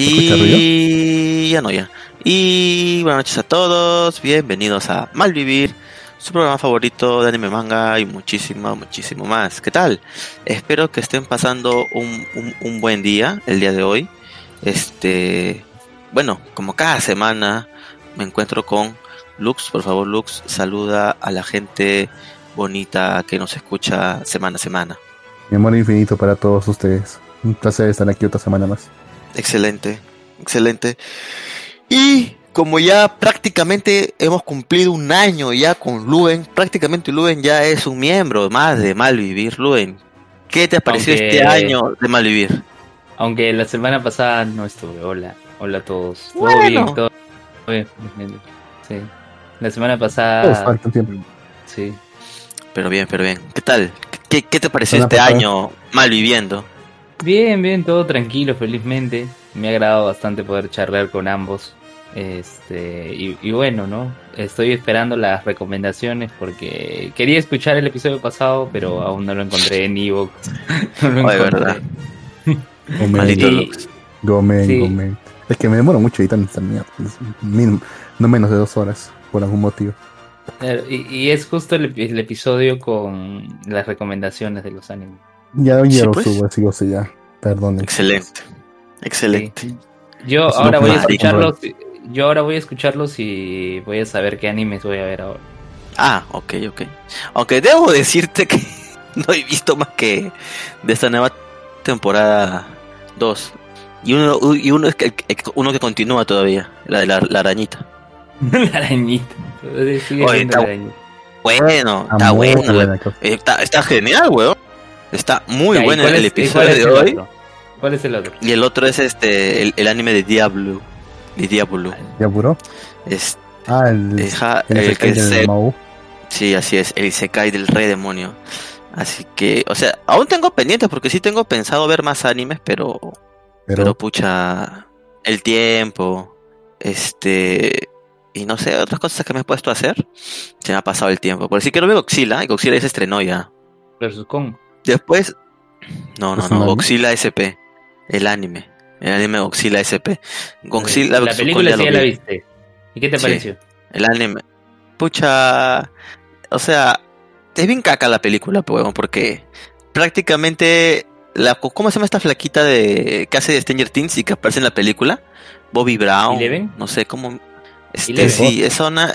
Y ya no, ya. Y buenas noches a todos, bienvenidos a Malvivir, su programa favorito de anime manga y muchísimo, muchísimo más. ¿Qué tal? Espero que estén pasando un, un, un buen día el día de hoy. Este, bueno, como cada semana me encuentro con Lux. Por favor, Lux, saluda a la gente bonita que nos escucha semana a semana. Mi amor infinito para todos ustedes. Un placer estar aquí otra semana más. Excelente, excelente. Y como ya prácticamente hemos cumplido un año ya con Luen, prácticamente Luen ya es un miembro más de Malvivir. Luen, ¿qué te ha parecido Aunque- este año de Malvivir? Aunque la semana pasada no estuve. Hola, hola a todos. Todo Bueno. bien, todo bien. Sí. La semana Todos pasada. faltan tiempo. Sí. Pero bien, pero bien. ¿Qué tal? ¿Qué, qué te pareció este pasada. año malviviendo? Bien, bien, todo tranquilo, felizmente. Me ha agradado bastante poder charlar con ambos. Este, y, y bueno, ¿no? Estoy esperando las recomendaciones porque quería escuchar el episodio pasado, pero aún no lo encontré en Evox. No lo Ay, encontré. verdad. Maldito Lux. gomen, Sí. gomen. Es que me demoro mucho editando esta mierda. Es mínimo- no menos de dos horas, por algún motivo. Y, y es justo el, el episodio con las recomendaciones de los animes. Ya, ya Sí, lo pues. sea, ya. Perdón. Excelente. Excelente. Sí. Yo Es ahora voy a escucharlos. Yo ahora voy a escucharlos y voy a saber qué animes voy a ver ahora. Ah, ok, ok. Aunque debo decirte que no he visto más que de esta nueva temporada 2. Y uno, y uno, es que, uno que continúa todavía, la de la, la arañita. la arañita. Sigue Oye, siendo está- la arañita. Bueno, está bueno. Está, está genial, weón. Está muy Ya, ¿y bueno el es- episodio es de el hoy. otro? ¿Cuál es el otro? Y el otro es este, el, el anime de Diablo. De Diablo. ¿Ya apuró? Es, Ah, el, Eja- el, el que Mau. Sí, así es, el Isekai del Rey Demonio. Así que, o sea, aún tengo pendientes porque sí tengo pensado ver más animes, pero, pero, Pero, pucha, el tiempo, este, y no sé, otras cosas que me he puesto a hacer, se me ha pasado el tiempo. Por si quiero ver Godzilla, y Godzilla ya se estrenó ya. Versus Kong. Después, no, no, ¿Es no? Godzilla SP, el anime, el anime Godzilla SP. Godzilla la película sí ya la vi. viste. ¿Y qué te Sí. pareció? El anime. Pucha. O sea, es bien caca la película, pues, weón, porque prácticamente. La, ¿Cómo se llama esta flaquita de que hace de Stranger Things y que aparece en la película? Bobby Brown. ¿Eleven? No sé cómo. Este, sí, es una.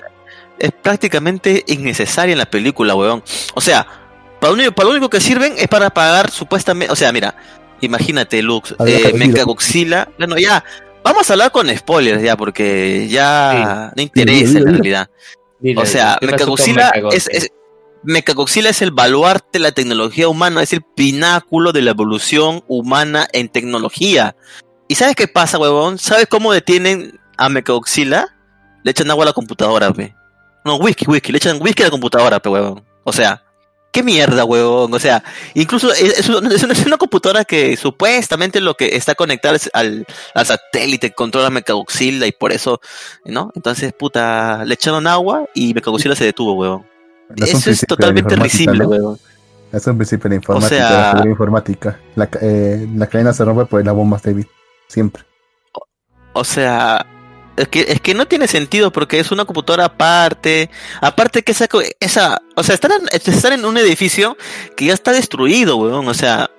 Es prácticamente innecesaria en la película, weón. O sea, para lo único, para lo único que sirven es para pagar supuestamente. O sea, mira, imagínate, Lux, eh. Bueno, ya. Vamos a hablar con spoilers ya, porque ya no interesa en realidad. Dile, O sea, ¿qué pasó con Mechagodzilla Mechagodzilla? es, es, es el baluarte de la tecnología humana, es el pináculo de la evolución humana en tecnología. ¿Y sabes qué pasa, huevón? ¿Sabes cómo detienen a Mechagodzilla? Le echan agua a la computadora, pe. No, whisky, whisky, le echan whisky a la computadora, pe, huevón. O sea, qué mierda, huevón. O sea, incluso es, es una, computadora que supuestamente lo que está conectada es al, al satélite que controla Mechagodzilla y por eso, ¿no? Entonces, puta, le echaron agua y Mechagodzilla se detuvo, huevón. Eso es totalmente risible, ¿no? huevón. Es un principio de informática, sea- la informática. La, eh, la cadena se rompe por la bomba más débil. Siempre. O sea, es que, es que no tiene sentido porque es una computadora aparte. Aparte que esa, esa o sea, están en, están en un edificio que ya está destruido, weón. O sea,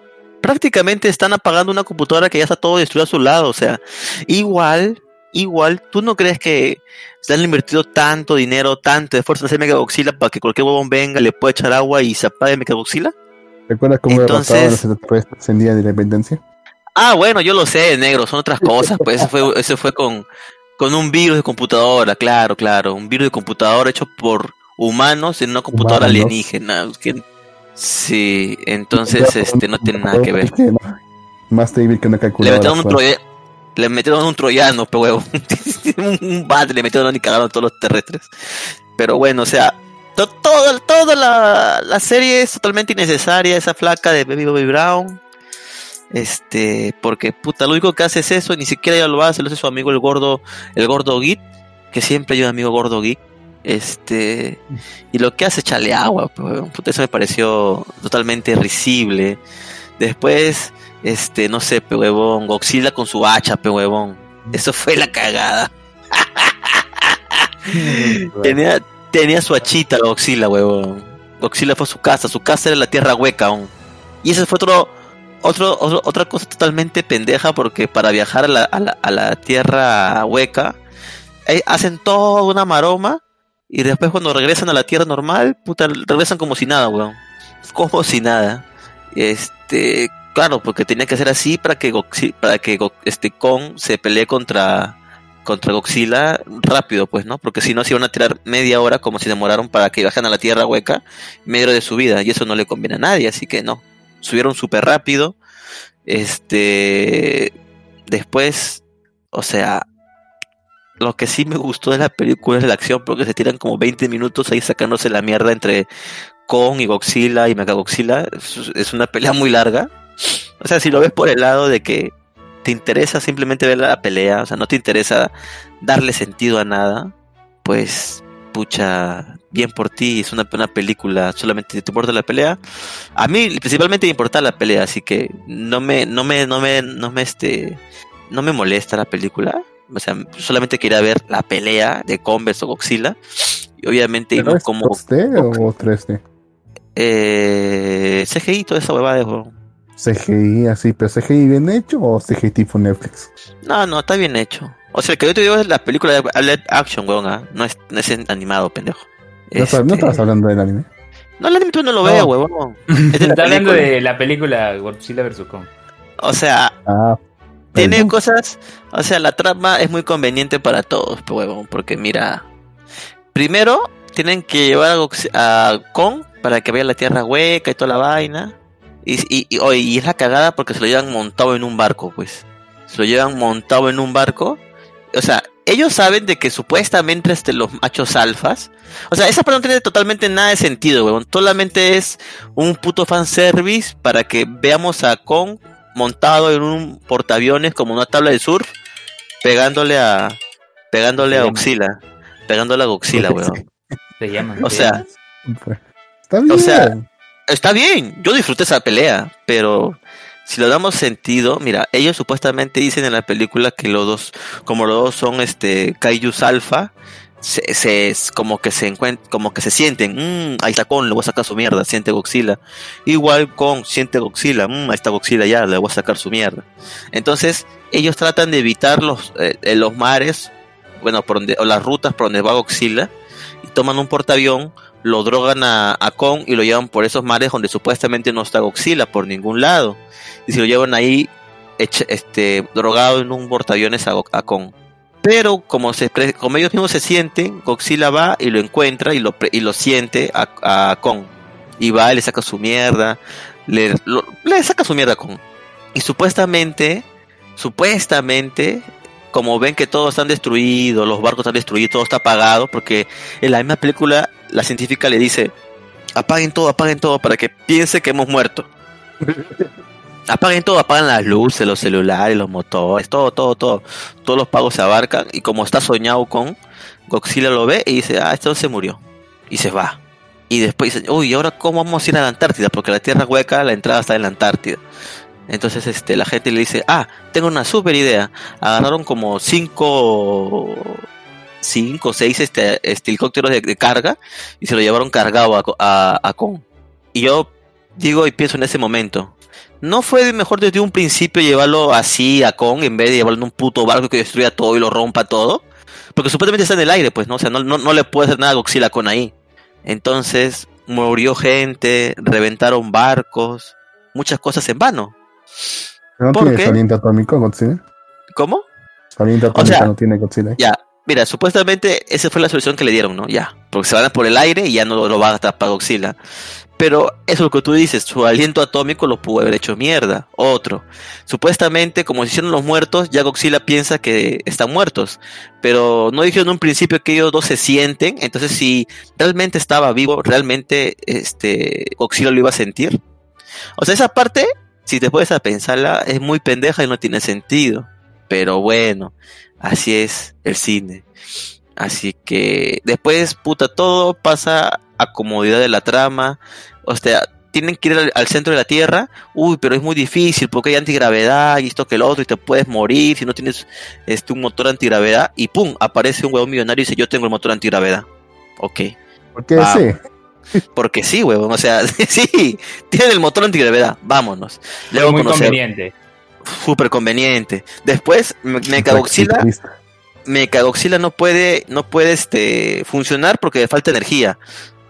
prácticamente están apagando una computadora que ya está todo destruido a su lado. O sea, igual, igual, ¿tú no crees que se han invertido tanto dinero, tanto esfuerzo en hacer Megaboxila para que cualquier huevón venga, le pueda echar agua y se apague Megaboxila? ¿Recuerdas cómo Entonces- los en Día de la Independencia? Ah, bueno, yo lo sé, negro, son otras cosas, pues eso fue, eso fue con, con un virus de computadora, claro, claro, un virus de computadora hecho por humanos en una computadora Humanos. alienígena. que- sí, entonces este no tiene nada que ver. Que, no, Más débil que una Le calculadora. metieron un troya- le metieron un troyano, pe huevo. un, un bat le metieron y cagaron a todos los terrestres. Pero bueno, o sea, to- todo, toda la, la serie es totalmente innecesaria, esa flaca de Baby Bobby Brown. Este, porque puta, lo único que hace es eso, ni siquiera ella lo hace, lo hace su amigo el gordo, el gordo Geek, que siempre hay un amigo gordo Geek. Este, y lo que hace es echarle agua, puta, eso me pareció totalmente risible. Después, este, no sé, pe huevón, Godzilla con su hacha, pe huevón. Eso fue la cagada. tenía, tenía su hachita Godzilla, huevón. Godzilla fue a su casa, su casa era la tierra hueca aún. Y ese fue otro, otro, otra cosa totalmente pendeja porque para viajar a la, a la, tierra hueca eh, hacen toda una maroma y después cuando regresan a la tierra normal, puta, regresan como si nada, weón. Como si nada. Este, claro, porque tenía que ser así para que para que este Kong se pelee contra contra Godzilla rápido, pues, ¿no? Porque si no se iban a tirar media hora como si demoraron para que bajen a la tierra hueca medio de su vida y eso no le conviene a nadie, así que no subieron súper rápido. Este, después, o sea, lo que sí me gustó de la película es la acción, porque se tiran como 20 minutos ahí sacándose la mierda entre Kong y Godzilla y Mechagodzilla. Es, una pelea muy larga. O sea, si lo ves por el lado de que te interesa simplemente ver la pelea, o sea, no te interesa darle sentido a nada, pues pucha, bien por ti, es una, una película, solamente te importa la pelea. A mí principalmente me importa la pelea, así que no me, no me, no me, no me, este, no me molesta la película. O sea, solamente quería ver la pelea de Converse o Godzilla. Y obviamente no como. ¿2D o 3D? Eh, CGI, toda esa huevada de juego. CGI así, pero CGI bien hecho o CGI tipo Netflix? No, no, está bien hecho. O sea, el que yo te digo es la película de Action, weón. ¿ah? No, es, no es animado, pendejo. ¿No, este... ¿No estabas hablando del anime? No, el anime tú no lo veo, huevón. Está hablando de la película Godzilla vs. Kong. O sea, ah, tiene cosas. O sea, la trama es muy conveniente para todos, huevón. Porque mira, primero tienen que llevar a, a Kong para que vea la tierra hueca y toda la vaina. Y, y, y, y, es la cagada porque se lo llevan montado en un barco, pues. Se lo llevan montado en un barco o sea, ellos saben de que supuestamente este, los machos alfas, o sea, esa parte no tiene totalmente nada de sentido, weón. Solamente es un puto fanservice para que veamos a Kong montado en un portaaviones como una tabla de surf, pegándole a, pegándole a Godzilla, pegándole a Godzilla, weón. Se llama. O sea, está bien. o sea, está bien. Yo disfruté esa pelea, pero si lo damos sentido, mira, ellos supuestamente dicen en la película que los dos, como los dos son este Kaijus alfa, se, se, como que se encuentran, como que se sienten, mmm, ahí está Con, le voy a sacar su mierda, siente Godzilla. Igual con siente Godzilla, mmm, ahí está Godzilla ya, le voy a sacar su mierda. Entonces, ellos tratan de evitar los, eh, los mares, bueno, por donde, o las rutas por donde va Godzilla, y toman un portaavión, lo drogan a, a Kong y lo llevan por esos mares donde supuestamente no está Godzilla por ningún lado y se lo llevan ahí este, drogado en un portaaviones a, a Kong. Pero como, se, como ellos mismos se sienten, Godzilla va y lo encuentra y lo, y lo siente a, a Kong. Y va y le saca su mierda. Le, le saca su mierda a Kong. Y supuestamente, supuestamente, como ven que todos están destruidos, los barcos están destruidos, todo está apagado, porque en la misma película la científica le dice, apaguen todo, apaguen todo, para que piense que hemos muerto. apaguen todo, apagan las luces, los celulares, los motores, todo, todo, todo. Todos los pagos se abarcan y como está soñado con, Godzilla lo ve y dice, ah, esto se murió. Y se va. Y después dice, uy, ¿y ahora cómo vamos a ir a la Antártida? Porque la Tierra hueca, la entrada está en la Antártida. Entonces este, la gente le dice, ah, tengo una super idea. Agarraron como cinco, cinco, seis este, helicópteros de, carga y se lo llevaron cargado a, a, a Kong. Y yo digo y pienso en ese momento, ¿No fue mejor desde un principio llevarlo así a Kong en vez de llevarlo en un puto barco que destruya todo y lo rompa todo? Porque supuestamente está en el aire, pues, ¿no? O sea, no, no, le puede hacer nada a Godzilla con ahí. Entonces, murió gente, reventaron barcos, muchas cosas en vano. ¿No tiene aliento atómico Godzilla? ¿Cómo? Aliento atómico no tiene Godzilla. Ya, mira, supuestamente esa fue la solución que le dieron, ¿no? Ya, porque se van por el aire y ya no lo va a tapar Godzilla. Pero eso es lo que tú dices, su aliento atómico lo pudo haber hecho mierda. Otro. Supuestamente, como hicieron los muertos, ya Godzilla piensa que están muertos. Pero no dijeron en un principio que ellos dos se sienten. Entonces, si realmente estaba vivo, realmente este Godzilla lo iba a sentir. O sea, esa parte, si te puedes a pensarla, es muy pendeja y no tiene sentido. Pero bueno, así es el cine. Así que después, puta, todo pasa a comodidad de la trama. O sea, tienen que ir al, al centro de la Tierra, uy, pero es muy difícil porque hay antigravedad y esto que el otro y te puedes morir si no tienes este un motor antigravedad y pum, aparece un huevón millonario y dice yo tengo el motor antigravedad. Ok. Porque Ah. sí. Porque sí, huevón, o sea, sí, tienen el motor antigravedad, vámonos. Luego muy conocer, conveniente. súper conveniente. Después, me- Mecagoxila, Capitalista. Mecagoxila no puede, no puede este, funcionar porque le falta energía.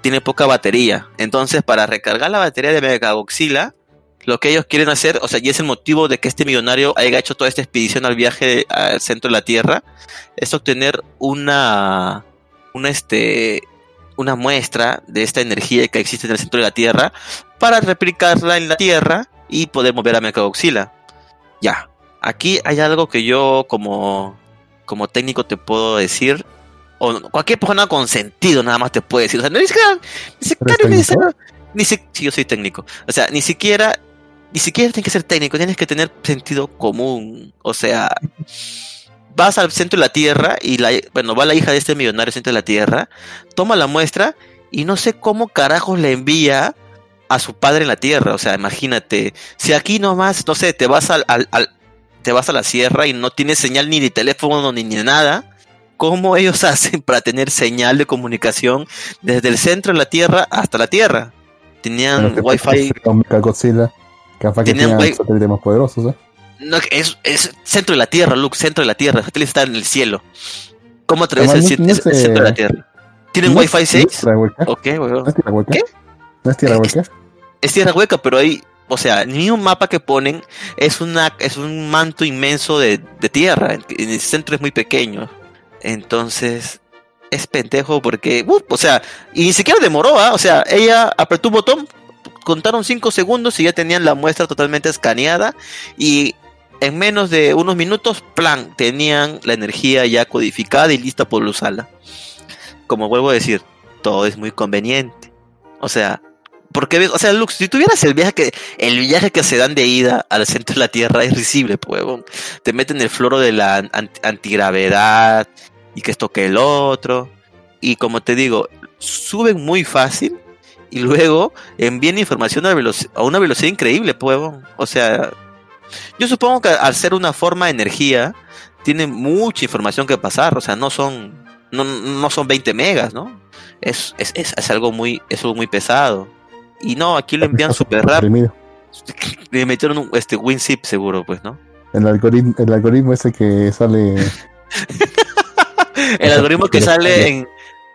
Tiene poca batería. Entonces, para recargar la batería de Megagoxila, lo que ellos quieren hacer, o sea, y es el motivo de que este millonario haya hecho toda esta expedición al viaje al centro de la Tierra, es obtener una, una, este, una muestra de esta energía que existe en el centro de la Tierra para replicarla en la Tierra y poder mover a Megagoxila. Ya. Aquí hay algo que yo como, como técnico te puedo decir, o cualquier persona con sentido nada más te puede decir. O sea, no es que ni siquiera ¿Eres es necesario- ni si- sí, yo soy técnico. O sea, ni siquiera, ni siquiera tienes que ser técnico, tienes que tener sentido común. O sea, vas al centro de la Tierra y la, bueno, va la hija de este millonario al centro de la Tierra, toma la muestra y no sé cómo carajos le envía a su padre en la Tierra. O sea, imagínate, si aquí nomás, no sé, te vas al, al- al- te vas a la sierra y no tienes señal ni de teléfono ni de nada. ¿Cómo ellos hacen para tener señal de comunicación desde el centro de la Tierra hasta la Tierra? Tenían wifi, Con Mechagodzilla. Capaz que Tenían tengan wi- satélites más poderosos, ¿eh? No, es, es centro de la Tierra, Luke, centro de la Tierra, el satélite está en el cielo. ¿Cómo atraviesa el, no- el centro de la Tierra? ¿Tienen ¿No Wi-Fi es- 6? ¿No es tierra hueca? Ok, weón. ¿No es tierra hueca? ¿Qué? ¿No es tierra Eh, hueca? es tierra hueca, pero hay, o sea, ni un mapa que ponen es una es un manto inmenso de, de tierra. En el centro es muy pequeño. Entonces, es pendejo porque, o sea, y ni siquiera demoró, ¿ah? O sea, ella apretó un botón, contaron 5 segundos y ya tenían la muestra totalmente escaneada y en menos de unos minutos, plan, tenían la energía ya codificada y lista por usarla. Como vuelvo a decir, todo es muy conveniente. O sea, porque, o sea, Lux, si tuvieras el viaje que, el viaje que se dan de ida al centro de la Tierra es risible, pues. Te meten el floro de la an- antigravedad y que esto que el otro. Y como te digo, suben muy fácil y luego envían información a, una velocidad increíble, pues. O sea, yo supongo que al ser una forma de energía, tiene mucha información que pasar. O sea, no son, no, no son 20 megas, ¿no? Es, es, es, es algo muy, es algo muy pesado. Y no, aquí lo envían súper rápido. Le metieron un este WinZip seguro, pues, ¿no? El algoritmo, el algoritmo ese que sale. El algoritmo que sale en,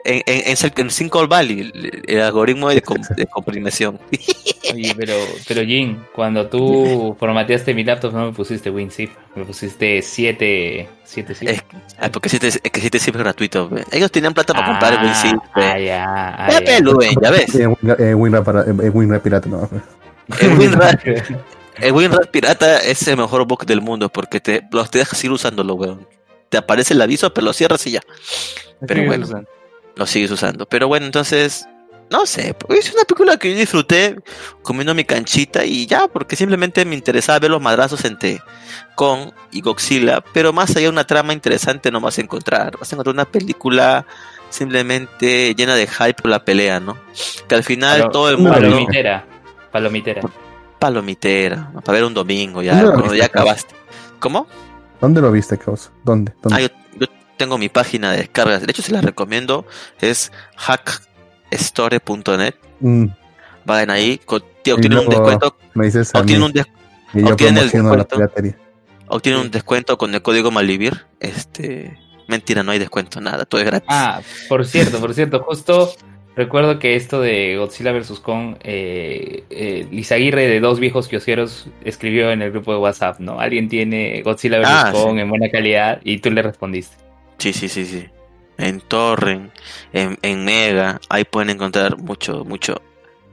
en, en, en, Sil- en Silicon Valley, el, algoritmo de, com- de comprimición. Oye, pero, pero Jin, cuando tú formateaste mi laptop no me pusiste WinZip, me pusiste 7, 7 zip. Es, ah, porque si te, es que te sirve gratuito. Ellos tenían plata para comprar el Ah, WinZip. Ah, ya, ah, Ya, ya. pelu, eh, ya ves. Eh, Win- eh, WinRAR eh, WinRAR pirata, no. El WinRAR, el WinRAR pirata es el mejor bug del mundo porque te, los te dejas ir usándolo, weón. Te aparece el aviso, pero lo cierras y ya. Pero bueno. Lo sigues usando. Pero bueno, entonces, no sé, es una película que yo disfruté comiendo mi canchita y ya, porque simplemente me interesaba ver los madrazos entre Kong y Godzilla, pero más allá de una trama interesante no vas a encontrar. Vas a encontrar una película simplemente llena de hype por la pelea, ¿no? Que al final Palo- todo el mundo... Palomitera, palomitera. Palomitera, para ver un domingo ya, ¿Dónde lo cuando ya acabaste. ¿Cómo? ¿Dónde lo viste, Caos? ¿Dónde? ¿Dónde? Ah, yo tengo mi página de descargas. De hecho, se las recomiendo. Es hackstore.net. Mm, Vayan ahí, obtienen un descuento, me dices obtienen un, des- obtienen el descuento. obtienen un descuento con el código Malvivir. Este, mentira, no hay descuento, nada, todo es gratis. Ah, por cierto, por cierto, justo recuerdo que esto de Godzilla vs. Kong, eh, eh, Lizaguirre de Dos Viejos Kiosqueros escribió en el grupo de WhatsApp, ¿no? Alguien tiene Godzilla vs. Ah, Kong sí. en buena calidad y tú le respondiste. Sí, sí, sí, sí. En Torrent, en, en Mega, ahí pueden encontrar mucho, mucho,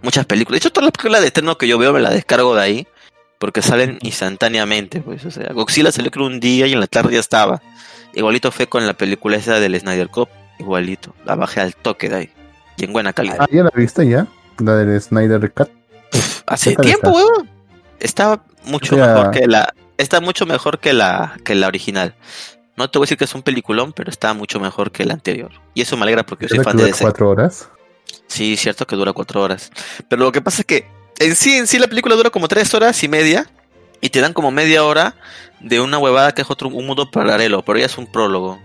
muchas películas. De hecho, todas las películas de estreno que yo veo me las descargo de ahí, porque salen instantáneamente, pues. O sea, Godzilla salió creo un día y en la tarde ya estaba. Igualito fue con la película esa del Snyder Cup, igualito. La bajé al toque de ahí. Y en buena calidad. Ah, ¿ya la viste ya? La del Snyder Cut. Hace ¿qué tal tiempo, huevón. Está mucho O sea- mejor que la. Está mucho mejor que la, que la original. No te voy a decir que es un peliculón, pero está mucho mejor que la anterior. Y eso me alegra porque yo soy fan que de DC. cuatro horas. Sí, cierto que dura cuatro horas. Pero lo que pasa es que en sí, en sí la película dura como tres horas y media y te dan como media hora de una huevada que es otro un mundo paralelo, pero ya es un prólogo.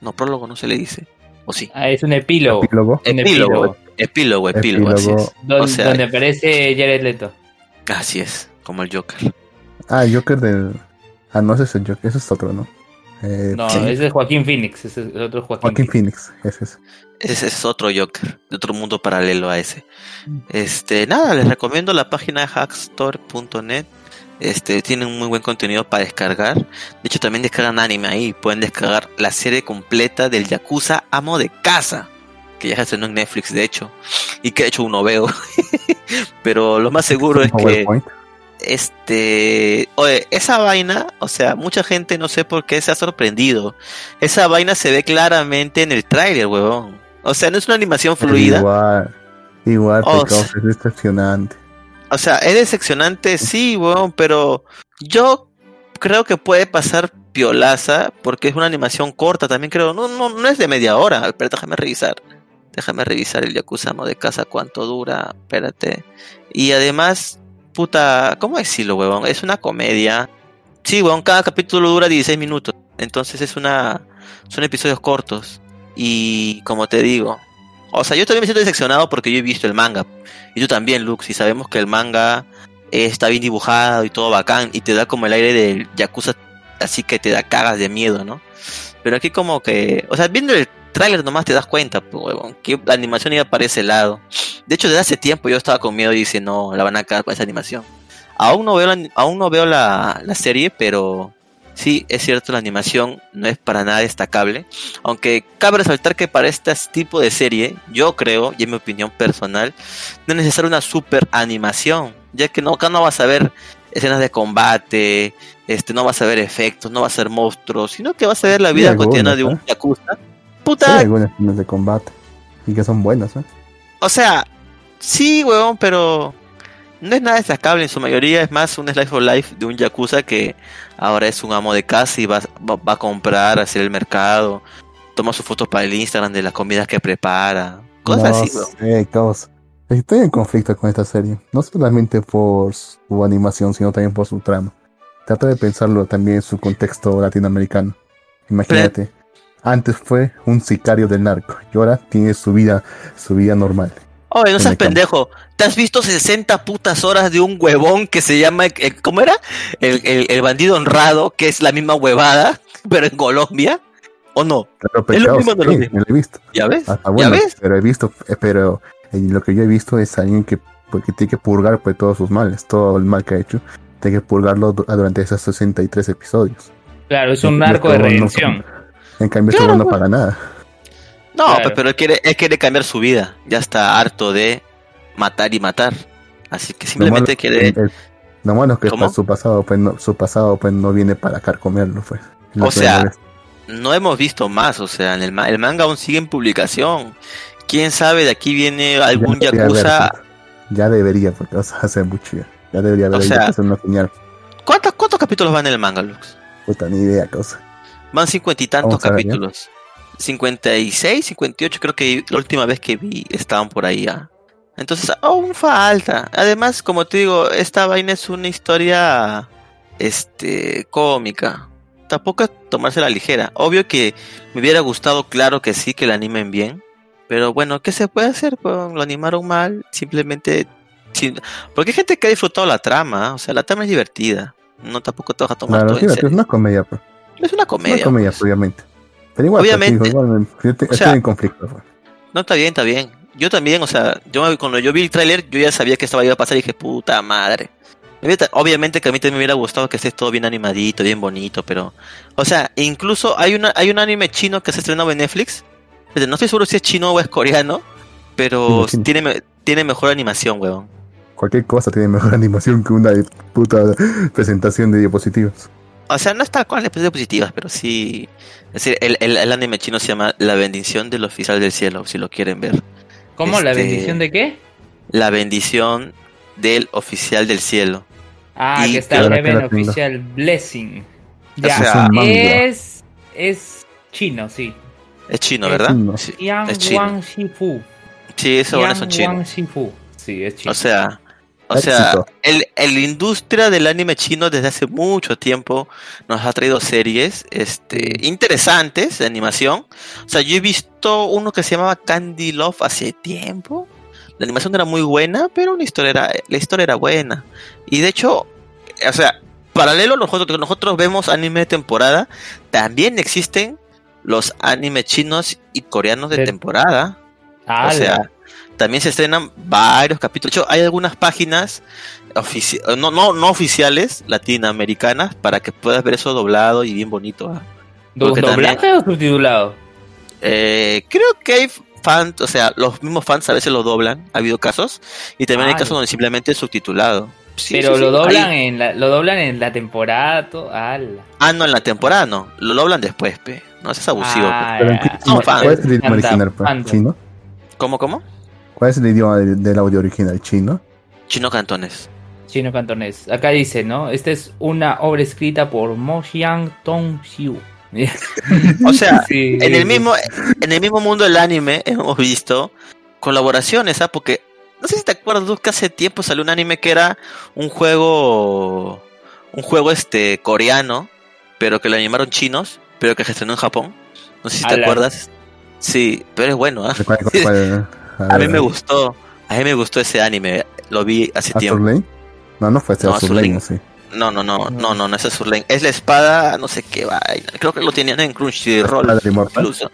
No, prólogo no se le dice. ¿O sí? Ah, es un epílogo. Epílogo. Un Epílogo, epílogo, epílogo, así Epílogo. es. Don- O sea- donde aparece Jared Leto. Así es, como el Joker. Ah, Joker del. Ah, no, ese es el Joker, ese es otro, ¿no? Eh, No, sí. ese es Joaquín Phoenix. Ese es otro Joaquín, Joaquín Phoenix. Phoenix, ese es. Ese es otro Joker, de otro mundo paralelo a ese. Este, nada, les recomiendo la página hackstore.net. Este, tienen un muy buen contenido para descargar. De hecho, también descargan anime ahí. Pueden descargar la serie completa del Yakuza Amo de Casa. Que ya se estrenó en Netflix, de hecho. Y que de hecho uno veo. Pero lo más seguro es que PowerPoint. Este, oye, esa vaina, o sea, mucha gente no sé por qué se ha sorprendido. Esa vaina se ve claramente en el tráiler, huevón. O sea, no es una animación fluida. Igual, igual, causa, es decepcionante. O sea, es decepcionante, sí, huevón, pero yo creo que puede pasar piolaza porque es una animación corta, también creo. No, no, no es de media hora, pero déjame revisar. Déjame revisar el Yakuza de casa cuánto dura, espérate. Y además, puta, ¿cómo decirlo, huevón? Es una comedia. Sí, huevón, cada capítulo dura 16 minutos. Entonces es una son episodios cortos. Y como te digo, o sea, yo también me siento decepcionado porque yo he visto el manga. Y tú también, Lux, y sabemos que el manga está bien dibujado y todo bacán y te da como el aire del Yakuza, así que te da cagas de miedo, ¿no? Pero aquí como que, o sea, viendo el tráiler nomás te das cuenta, pues, que la animación iba para ese lado. De hecho, desde hace tiempo yo estaba con miedo y dice, no, la van a cagar con esa animación. Aún no veo la, aún no veo la, la serie, pero sí, es cierto, la animación no es para nada destacable. Aunque cabe resaltar que para este tipo de serie, yo creo, y en mi opinión personal, no es necesaria una super animación, ya que no, acá no vas a ver escenas de combate, este, no vas a ver efectos, no vas a ver monstruos, sino que vas a ver la vida cotidiana de un ¿eh? yakuza. Puta, hay algunas escenas de combate. Y que son buenas, ¿eh? o sea, sí, weón, pero no es nada destacable en su mayoría, es más un slice of life de un yakuza que ahora es un amo de casa y va, va, va a comprar, a hacer el mercado, toma sus fotos para el Instagram de las comidas que prepara, cosas no así, weón. sé. Estoy en conflicto con esta serie. No solamente por su animación, sino también por su trama. Trata de pensarlo también en su contexto latinoamericano. Imagínate, antes fue un sicario del narco y ahora tiene su vida, su vida normal. Oye, no en seas pendejo. ¿Te has visto 60 putas horas de un huevón que se llama, eh, ¿cómo era? El, el- el bandido honrado, que es la misma huevada, pero en Colombia. ¿O no? Pero Es lo mismo de lo sí, mismo. me lo he visto. ¿Ya ves? Ah, ah, ¿Ya bueno, ves? pero he visto, eh, pero eh, lo que yo he visto es alguien que, pues, que tiene que purgar pues, todos sus males, todo el mal que ha hecho, tiene que purgarlo du- durante esos 63 episodios. Claro, es un No, arco no, de no, redención. En cambio, Claro, este no pues. paga nada. No, Claro. pues, pero él quiere, él quiere cambiar su vida. Ya está harto de matar y matar. Así que simplemente Lo malo- quiere. el- lo malo es que su pasado, pues no, su pasado pues no viene para carcomerlo, pues. O sea. No hemos visto más. O sea, en el, el manga aún sigue en publicación. Quién sabe, de aquí viene algún Ya debería haber, yakuza. ya debería, porque o sea, hace mucho ya. Ya debería haber O sea- una señal. ¿Cuántos, ¿Cuántos capítulos van en el manga, Lux? Puta, ni idea, cosa. Van cincuenta y tantos capítulos. 56, 58 creo que la última vez que vi estaban por ahí ya. Entonces aún falta. Además, como te digo, esta vaina es una historia este cómica. Tampoco es tomarse la ligera. Obvio que me hubiera gustado, claro que sí, que la animen bien. Pero bueno, ¿qué se puede hacer? Pues, lo animaron mal, simplemente... sin- Porque hay gente que ha disfrutado la trama, o sea, la trama es divertida. No tampoco te vas a tomar Claro, todo en es una comedia, pues. Es una Una comedia. comedia, pues. obviamente. Pero igual, pues, Obviamente. igual me- yo te- O sea- estoy en conflicto, pues. No, está bien, está bien. Yo también, o sea, yo cuando yo vi el tráiler, yo ya sabía que estaba iba a pasar y dije, puta madre. Obviamente que a mí también me hubiera gustado que esté todo bien animadito, bien bonito, pero... O sea, incluso hay una hay un anime chino que se estrenó en Netflix. No estoy seguro si es chino o es coreano, pero tiene, tiene mejor animación, weón. Cualquier cosa tiene mejor animación que una puta presentación de diapositivas. O sea, no es tal cual de diapositivas, pero sí... Es decir, el, el, el anime chino se llama La bendición del oficial del cielo, si lo quieren ver. ¿Cómo? ¿La Este- bendición de qué? La bendición del oficial del cielo. Ah, y que está el Heaven. Official Blessing. O Ya, sea, Es es, es chino, sí. Es chino, Es ¿verdad? chino. Sí, Yang Es chino. Sí esos son chinos. Sí, es chino. O sea, O sea, el, el industria del anime chino desde hace mucho tiempo nos ha traído series este, interesantes de animación. O sea, yo he visto uno que se llamaba Candy Love hace tiempo. La animación era muy buena, pero la historia era, la historia era buena. Y de hecho, o sea, paralelo a nosotros, nosotros vemos anime de temporada, también existen los animes chinos y coreanos de temporada. o sea, también se estrenan varios capítulos. De hecho, hay algunas páginas no, no, no oficiales latinoamericanas para que puedas ver eso doblado y bien bonito. ¿ah? ¿Doblado o subtitulado? Eh, creo que hay fans, o sea, los mismos fans a veces lo doblan, ha habido casos, y también hay casos donde simplemente es subtitulado. Pero lo doblan en la, lo doblan en la temporada, Ah, no, en la temporada no, lo doblan después, pe. No es abusivo. Ah, ¿Cuál es el idioma original. ¿Cómo, cómo? ¿Cuál es el idioma del, audio original? ¿Chino? Chino cantones. Chino cantonés. Acá dice, ¿no? Esta es una obra escrita por Mo Xiang Tong Xiu. o sea, en el mismo en el mismo mundo del anime hemos visto colaboraciones, ¿ah? Porque no sé si te acuerdas que hace tiempo salió un anime que era un juego un juego este coreano, pero que lo animaron chinos, pero que gestionó en Japón. No sé si te acuerdas. Sí, pero es bueno, ¿ah? A mí me gustó. A mí me gustó ese anime. Lo vi hace tiempo. No, no fue ese no, sí. No, no, no, no, no, no es Azur Es la espada, no sé qué vaina. Creo que lo tenían en Crunchyroll. ¿La de incluso.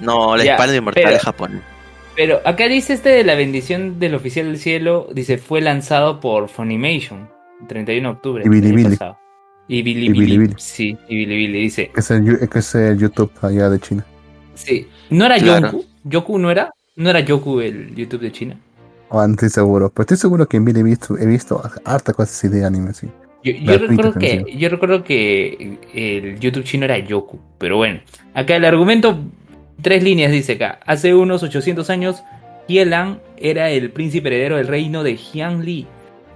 No, la espada de inmortal de Japón. Pero acá dice este de la bendición del oficial del cielo, dice fue lanzado por Funimation, 31 de octubre. Y Bilibili. Y Bilibili. Sí, y Bilibili dice. Que es, el, que es el YouTube allá de China. Sí. ¿No era Yoku? ¿Yoku no era? ¿No era Yoku el YouTube de China? Oh, no estoy seguro, pero estoy seguro que en Billy he visto, he visto harta cosas así de anime, sí. Yo, recuerdo que, yo recuerdo que el YouTube chino era Yoku, pero bueno. Acá el argumento, tres líneas dice acá. Hace unos 800 años, Yielan era el príncipe heredero del reino de Jiangli,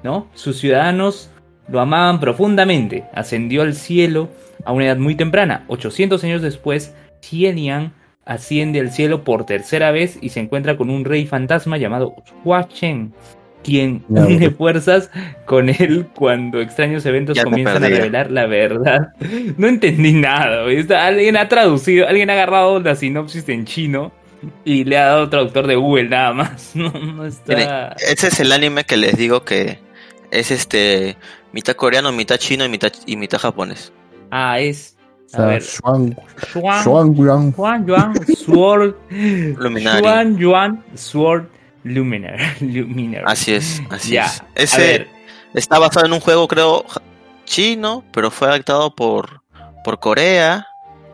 ¿no? Sus ciudadanos lo amaban profundamente. Ascendió al cielo a una edad muy temprana. 800 años después, Xielian asciende al cielo por tercera vez y se encuentra con un rey fantasma llamado Hua Chen, quien une fuerzas con él cuando extraños eventos comienzan a revelar la verdad. No entendí nada, alguien ha traducido, alguien ha agarrado la sinopsis en chino y le ha dado traductor de Google nada más. No, está... ese es el anime que les digo que es este mitad coreano, mitad chino y mitad, y mitad japonés. Ah, es a ver. Xuan, Xuan, Yuan. Xuan Yuan Sword. Luminary. Xuan Yuan Sword Luminar. Luminar. Así es, así es. Ese está basado en un juego, creo, chino, pero fue adaptado por, por Corea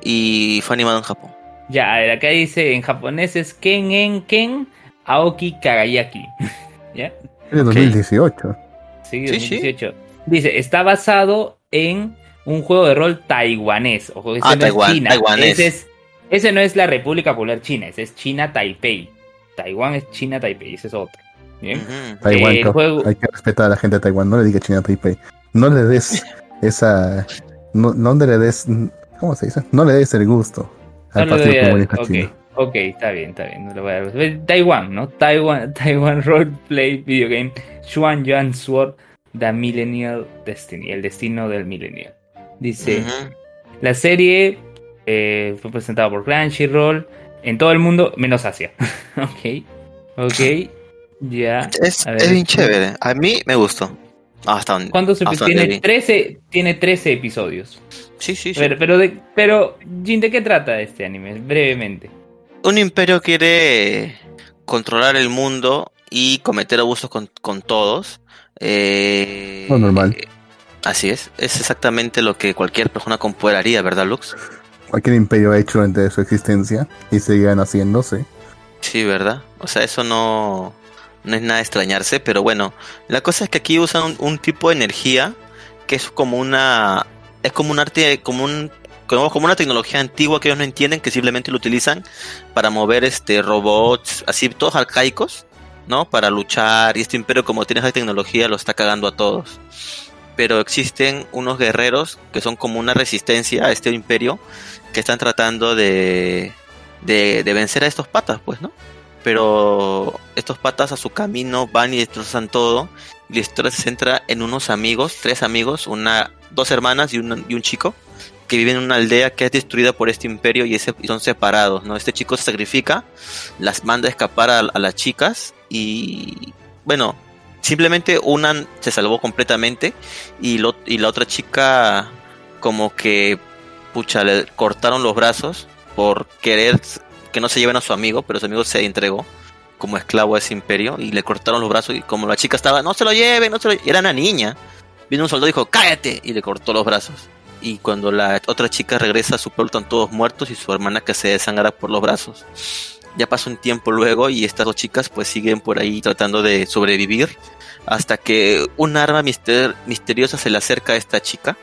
y fue animado en Japón. Ya, a ver, acá dice en japonés es Ken En Ken Aoki Kagayaki. ¿Ya? Es de 2018. Sí, 2018. Dice, está basado en un juego de rol taiwanés. Ojo, ese ah, no es China. Ese, no es la República Popular China, ese es China Taipei. Taiwán es China Taipei, ese es otro. ¿Bien? Taiwán, hay que respetar a la gente de Taiwán, no le diga China Taipei. No le des esa. No, no le des. ¿Cómo se dice? No le des el gusto al Partido Comunista Chino. Ok, está bien, está bien. No lo voy a Taiwán, ¿no? Taiwan, Taiwan Roleplay Video Game. Xuan Yuan Sword, The Millennial Destiny. El destino del Millennial. Dice, la serie eh, fue presentada por Crunchyroll en todo el mundo, menos Asia. ok, ok, ya. Es, bien chévere, a mí me gustó. Hasta donde, ¿Cuántos tiene 13 tiene 13 episodios. Sí, sí, sí. Pero, pero, de, pero, Jin, ¿de qué trata este anime? Brevemente. Un imperio quiere controlar el mundo y cometer abusos con, con todos. Eh, Lo normal. Así es, es exactamente lo que cualquier persona con poder haría, ¿verdad, Lux? Cualquier imperio ha hecho durante su existencia y seguirán haciéndose. Sí, ¿verdad? O sea, eso no, no es nada de extrañarse, pero bueno, la cosa es que aquí usan un, tipo de energía que es como una es como un arte como un como, una tecnología antigua que ellos no entienden que simplemente lo utilizan para mover este robots así todos arcaicos, ¿no? Para luchar y este imperio como tiene esa tecnología lo está cagando a todos pero existen unos guerreros que son como una resistencia a este imperio que están tratando de, de, vencer a estos patas, pues, ¿no? pero estos patas a su camino van y destrozan todo. Y la historia se centra en unos amigos, tres amigos, una, dos hermanas y, un- y un chico, que viven en una aldea que es destruida por este imperio y, son separados, ¿no? Este chico se sacrifica, las manda a escapar a las chicas y, bueno, simplemente una se salvó completamente y, lo- y la otra chica como que, pucha, le cortaron los brazos por querer que no se lleven a su amigo, pero su amigo se entregó como esclavo a ese imperio y le cortaron los brazos y como la chica estaba, no se lo lleven, no se lo lle-". era una niña. Vino un soldado y dijo, cállate, y le cortó los brazos. Y cuando la otra chica regresa a su pueblo están todos muertos y su hermana que se desangra por los brazos. Ya pasó un tiempo luego y estas dos chicas pues siguen por ahí tratando de sobrevivir hasta que un arma mister- misteriosa se le acerca a esta chica,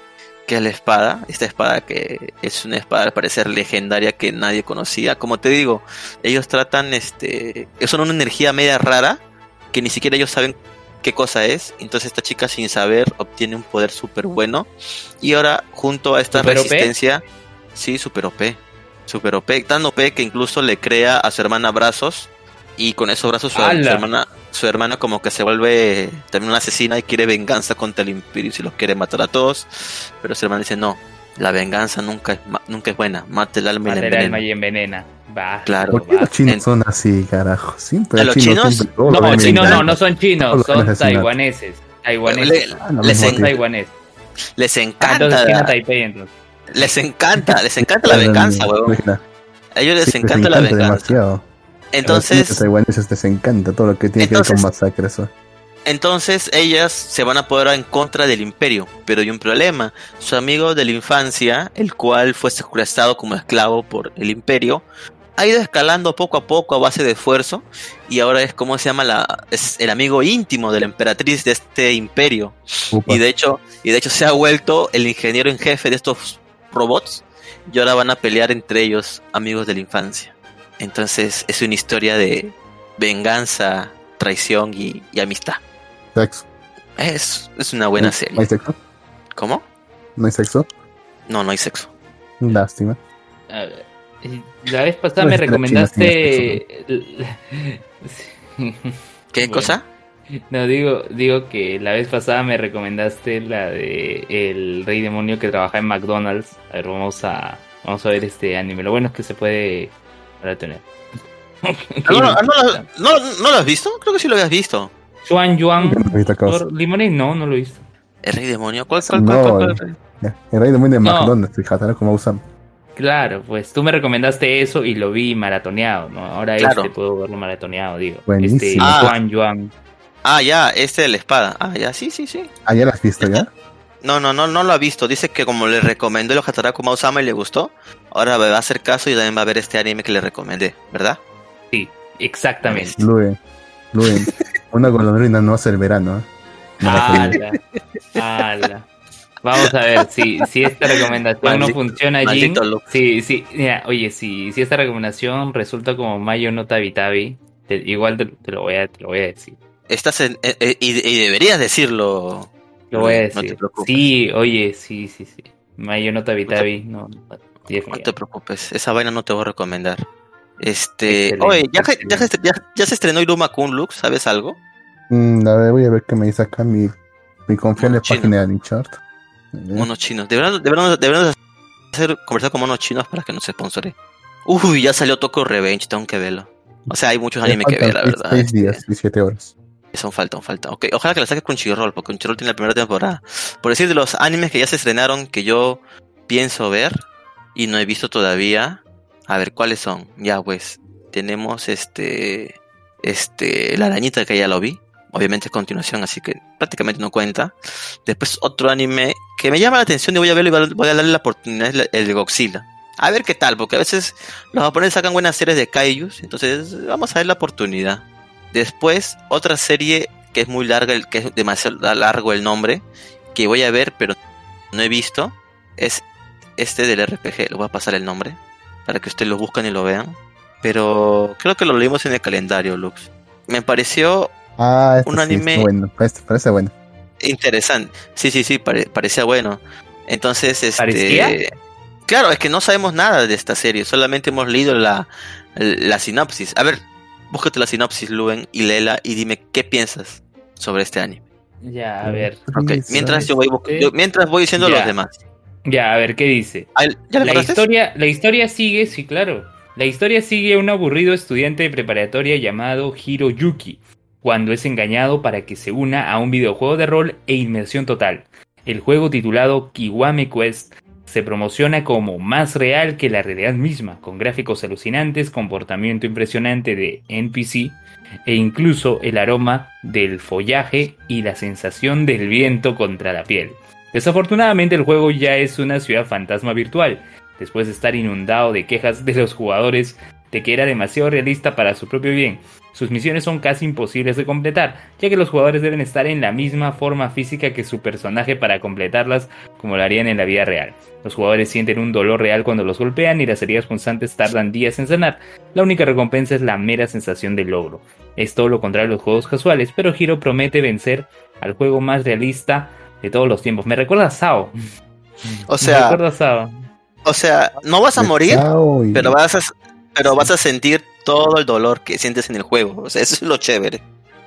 que es la espada, esta espada que es una espada al parecer legendaria que nadie conocía. Como te digo, ellos tratan, este, son una energía media rara que ni siquiera ellos saben qué cosa es. Entonces esta chica sin saber obtiene un poder súper bueno y ahora junto a esta resistencia, sí, super OP, super OP, tan OP que incluso le crea a su hermana brazos y con esos brazos su, hermana su hermana como que se vuelve también una asesina y quiere venganza contra el imperio y se los quiere matar a todos pero su hermana dice no la venganza nunca es nunca es buena mata el alma y el alma y envenena. Va. Claro. ¿Por qué los chinos En- son así, carajo? Siempre ¿A los chinos siempre No, chinos no, no son chinos, son taiwaneses. Taiwaneses. Le- Ah, les, mismo, en- tío. Taiwanés. les Ah, entonces encanta China Taipei entonces. Les encanta les encanta la venganza huevón Mira, a ellos les sí, encanta la venganza demasiado. A los entonces taiwaneses les encanta todo lo que tiene que ver Entonces- con masacres. Entonces ellas se van a poder en contra del imperio, pero hay un problema. Su amigo de la infancia, el cual fue secuestrado como esclavo por el imperio, ha ido escalando poco a poco a base de esfuerzo y ahora es como se llama la es el amigo íntimo de la emperatriz de este imperio Upa. y de hecho y de hecho se ha vuelto el ingeniero en jefe de estos robots y ahora van a pelear entre ellos amigos de la infancia. Entonces es una historia de venganza, traición y, y amistad. Sexo. Es, es una buena ¿No serie. hay sexo? ¿Cómo? ¿No hay sexo? No, no hay sexo. Lástima. A ver, eh, La vez pasada No me es que la recomendaste. ¿Qué Bueno. cosa? No, digo, digo que la vez pasada me recomendaste la de El Rey Demonio que trabaja en McDonald's. A ver, vamos a, vamos a ver este anime. Lo bueno es que se puede maratonear. Ah, ¿No, no, no, no, no lo has visto? Creo que sí lo habías visto. Juan por Limones, no, no lo he visto. El rey demonio. ¿Cuál, cuál, No, cuál, cuál, el- cuál? Ya, El rey demonio de No. McDonald's, fíjate, ¿no? Como usan. Claro, pues tú me recomendaste eso y lo vi maratoneado, ¿no? Ahora Claro. este puedo verlo maratoneado, digo. Buenísimo. Este Ah. Juan Yuan. Ah, ya, este de la espada. Ah, ya, sí, sí, sí. Ah, ¿ya lo has visto ya? No, no, no, no lo ha visto. Dice que como le recomendó el Hataraku Mausama y le gustó, ahora me va a hacer caso y también va a ver este anime que le recomendé, ¿verdad? Sí, exactamente. Luen. Luen. Una golondrina no hace el verano. ¿eh? No la Ala, ala. Vamos a ver si, si esta recomendación no funciona allí. Sí, sí, mira, oye, si, si esta recomendación resulta como Mayo no Tabi Tabi, te- igual te, te lo voy a, te lo voy a decir. Estás en, eh, eh, y, y deberías decirlo. Lo voy a No te decir. preocupes. sí, oye, sí, sí, sí. Mayo no Tabi, no. no, te preocupes, esa vaina no te voy a recomendar. Este, Excelente, oye, ya, se- ya- ya se estrenó Iruma Kun Lux, ¿sabes algo? Mm, a ver, voy a ver qué me dice acá mi, mi confiable página de Aninchart. A ver. Monos chinos. Deberían, deberían hacer conversar con monos chinos para que nos sponsore. Uy, ya salió Tokyo Revenge, tengo que verlo. O sea, hay muchos Me animes que ver, la verdad. seis este, días y siete horas. Son faltan, faltan. Ok, ojalá que la saques con Crunchyroll, porque Crunchyroll tiene la primera temporada. Por decir de los animes que ya se estrenaron, que yo pienso ver y no he visto todavía. A ver, ¿cuáles son? Ya, pues, tenemos este, este, la arañita que ya lo vi. Obviamente es continuación, así que prácticamente no cuenta. Después otro anime que me llama la atención y voy a verlo y voy a- darle la oportunidad, es el de Godzilla. A ver qué tal, porque a veces los japoneses sacan buenas series de kaijus, entonces vamos a ver la oportunidad. Después, otra serie que es muy larga, el- que es demasiado largo el nombre, que voy a ver, pero no he visto, es este del RPG. Le voy a pasar el nombre para que ustedes lo busquen y lo vean. Pero creo que lo leímos en el calendario, Lux. Me pareció Ah, este Un sí, anime- bueno. Este parece bueno. interesante. Sí, sí, sí, pare- parecía bueno. Entonces, este. ¿Parecía? Claro, es que no sabemos nada de esta serie, solamente hemos leído la, la sinopsis. A ver, búscate la sinopsis, Luen, y léela y dime qué piensas sobre este anime. Ya, a ver. Mientras yo voy, yo- mientras voy diciendo Ya. los demás. Ya, a ver, ¿qué dice? Ah, ¿Ya La historia, la historia sigue, sí, claro. La historia sigue a un aburrido estudiante de preparatoria llamado Hiroyuki, cuando es engañado para que se una a un videojuego de rol e inmersión total. El juego titulado Kiwame Quest se promociona como más real que la realidad misma, con gráficos alucinantes, comportamiento impresionante de NPC e incluso el aroma del follaje y la sensación del viento contra la piel. Desafortunadamente el juego ya es una ciudad fantasma virtual, después de estar inundado de quejas de los jugadores de que era demasiado realista para su propio bien. Sus misiones son casi imposibles de completar, ya que los jugadores deben estar en la misma forma física que su personaje para completarlas como lo harían en la vida real. Los jugadores sienten un dolor real cuando los golpean y las heridas constantes tardan días en sanar. La única recompensa es la mera sensación de logro. Es todo lo contrario a los juegos casuales, pero Hiro promete vencer al juego más realista de todos los tiempos. Me recuerda a Sao. O Me sea, recuerda a Sao. o sea, no vas a morir, pero vas a, pero vas a sentir todo el dolor que sientes en el juego. O sea, eso es lo chévere.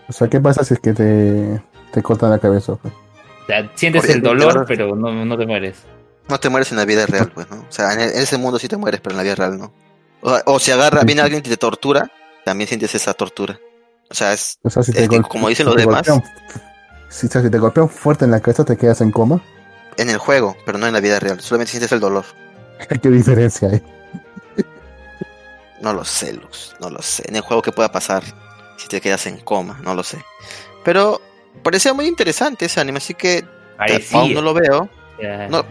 O sea, ¿qué pasa si es que te, te cortan la cabeza? pues? O sea, sientes Porque- el dolor, pero no, no te mueres. No te mueres en la vida real, pues, ¿no? O sea, en, el- en ese mundo sí te mueres, pero en la vida real no. O, o si agarra, viene alguien y te tortura, también sientes esa tortura. O sea, es, O sea, si Es te que, golpe- como dicen si los te demás- golpean- si, o sea, si te golpean fuerte en la cabeza, te quedas en coma. en el juego, pero no en la vida real. Solamente sientes el dolor. ¿Qué diferencia hay? No lo sé, Luz. No lo sé. En el juego, ¿qué pueda pasar si te quedas en coma? No lo sé. Pero parecía muy interesante ese anime, así que Parecía. aún no lo veo. No.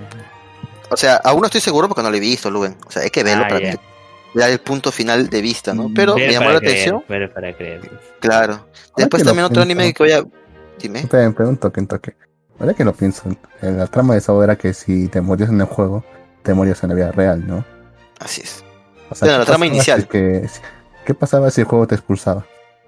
O sea, aún no estoy seguro porque no lo he visto, Luven. O sea, hay que verlo Ah, para que- dar el punto final de vista, ¿no? Pero Ver me llamó la creer, atención. ver para creer. Claro. Después que también otro pienso. anime que voy a... Dime. Te pregunto, que toque. Ahora que lo pienso, en la trama de esa era que si te morías en el juego, te morías en la vida real, ¿no? Así es. O sea, Bueno, ¿qué la trama inicial. si que- ¿Qué pasaba si el juego te expulsaba?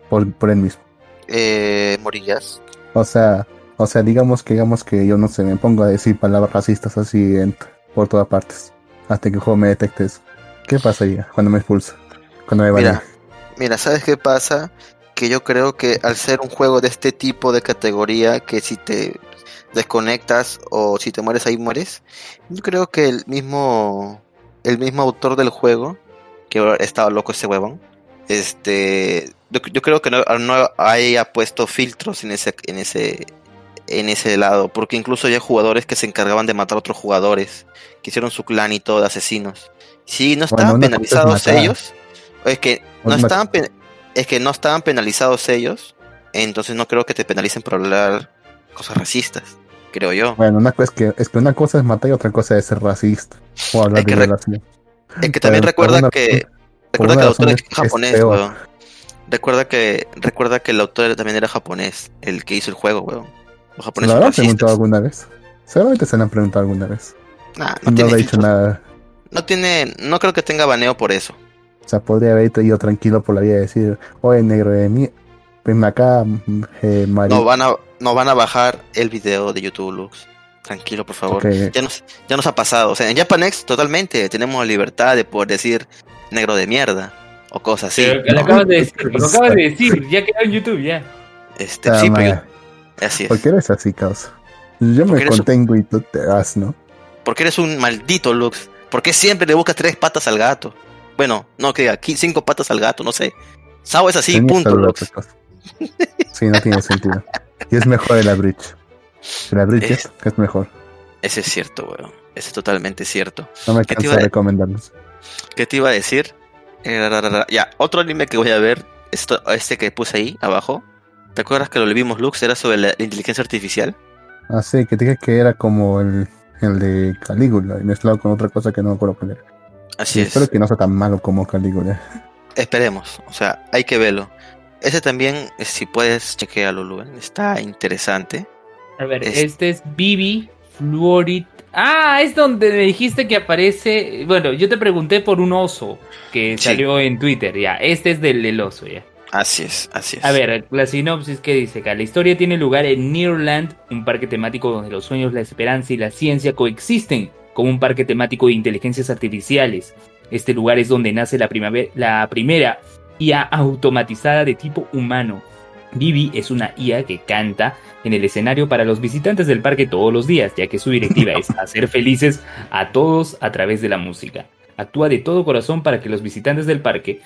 Por, por él mismo. Eh, morillas. O sea, o sea, digamos que digamos que yo no sé, me pongo a decir palabras racistas así en- por todas partes. Hasta que el juego me detecte eso. ¿Qué pasaría cuando me expulsa? Cuando me Mira, mira, ¿sabes qué pasa? Que yo creo que al ser un juego de este tipo de categoría, que si te desconectas o si te mueres ahí mueres, yo creo que el mismo, el mismo autor del juego, que estaba loco ese huevón, este, yo, yo creo que no, no haya puesto filtros en ese, en ese, en ese lado, porque incluso hay jugadores que se encargaban de matar a otros jugadores, que hicieron su clan y todo de asesinos. Si no estaban es penalizados ellos, es que no estaban es que no estaban penalizados ellos, entonces no creo que te penalicen por hablar cosas racistas, creo yo. Bueno, una cosa es que, es que una cosa es matar y otra cosa es ser racista. O hablar de violación. Es que también recuerda una que recuerda que el autor es japonés, weón. Recuerda que recuerda que el autor también era japonés, el que hizo el juego, weón. Los ¿Se japoneses lo habrán preguntado alguna vez? Seguramente se lo han preguntado alguna vez. Nah, No, no tiene dicho nada. No tiene, no creo que tenga baneo por eso. O sea, podría haber ido tranquilo por la vida y decir, oye, negro de mí, venme acá, mm, eh, Mari. No van a, no van a bajar el video de YouTube, Lux. Tranquilo, por favor. Ya nos, ya nos ha pasado. O sea, en Japanex totalmente tenemos libertad de poder decir negro de mierda o cosas así. Pero lo ¿no? acabas de decir, lo acabas de decir, ya quedó en YouTube, ya. Este, Ah, sí, pero así es. ¿Por qué eres así, causa? Yo me contengo y tú te vas, ¿no? Porque eres un maldito Lux. ¿Por qué siempre le buscas tres patas al gato? Bueno, no que diga, aquí cinco patas al gato, no sé. Sao es así, Tenía punto, Lux. Sí, no tiene sentido. Y es mejor el Bridge. El Bridge Es- es, es mejor. Ese es cierto, weón. Ese es totalmente cierto. No me ¿Qué te canso de a- recomendarlos. ¿Qué te iba a decir? Eh, ra, ra, ra. Ya, otro anime que voy a ver, esto, este que puse ahí abajo. ¿Te acuerdas que lo vimos, Lux? Era sobre la inteligencia artificial. Ah, sí, que dije que era como el, el de Calígula, y mezclado con otra cosa que no me acuerdo cuál era. Así Y es. Espero que no sea tan malo como Calígula. Esperemos. O sea, hay que verlo. Ese también, si puedes, chequealo, Luen. Está interesante. A ver, Es- este es Bibi Fluorit. Ah, es donde me dijiste que aparece. Bueno, yo te pregunté por un oso que Sí. salió en Twitter, ya. Este es del, del oso, ya. Así es, así es. A ver, la sinopsis que dice acá. La historia tiene lugar en Nearland, un parque temático donde los sueños, la esperanza y la ciencia coexisten, como un parque temático de inteligencias artificiales. Este lugar es donde nace la, la primera IA automatizada de tipo humano. Vivi es una IA que canta en el escenario para los visitantes del parque todos los días, ya que su directiva es hacer felices a todos a través de la música. Actúa de todo corazón para que los visitantes del parque,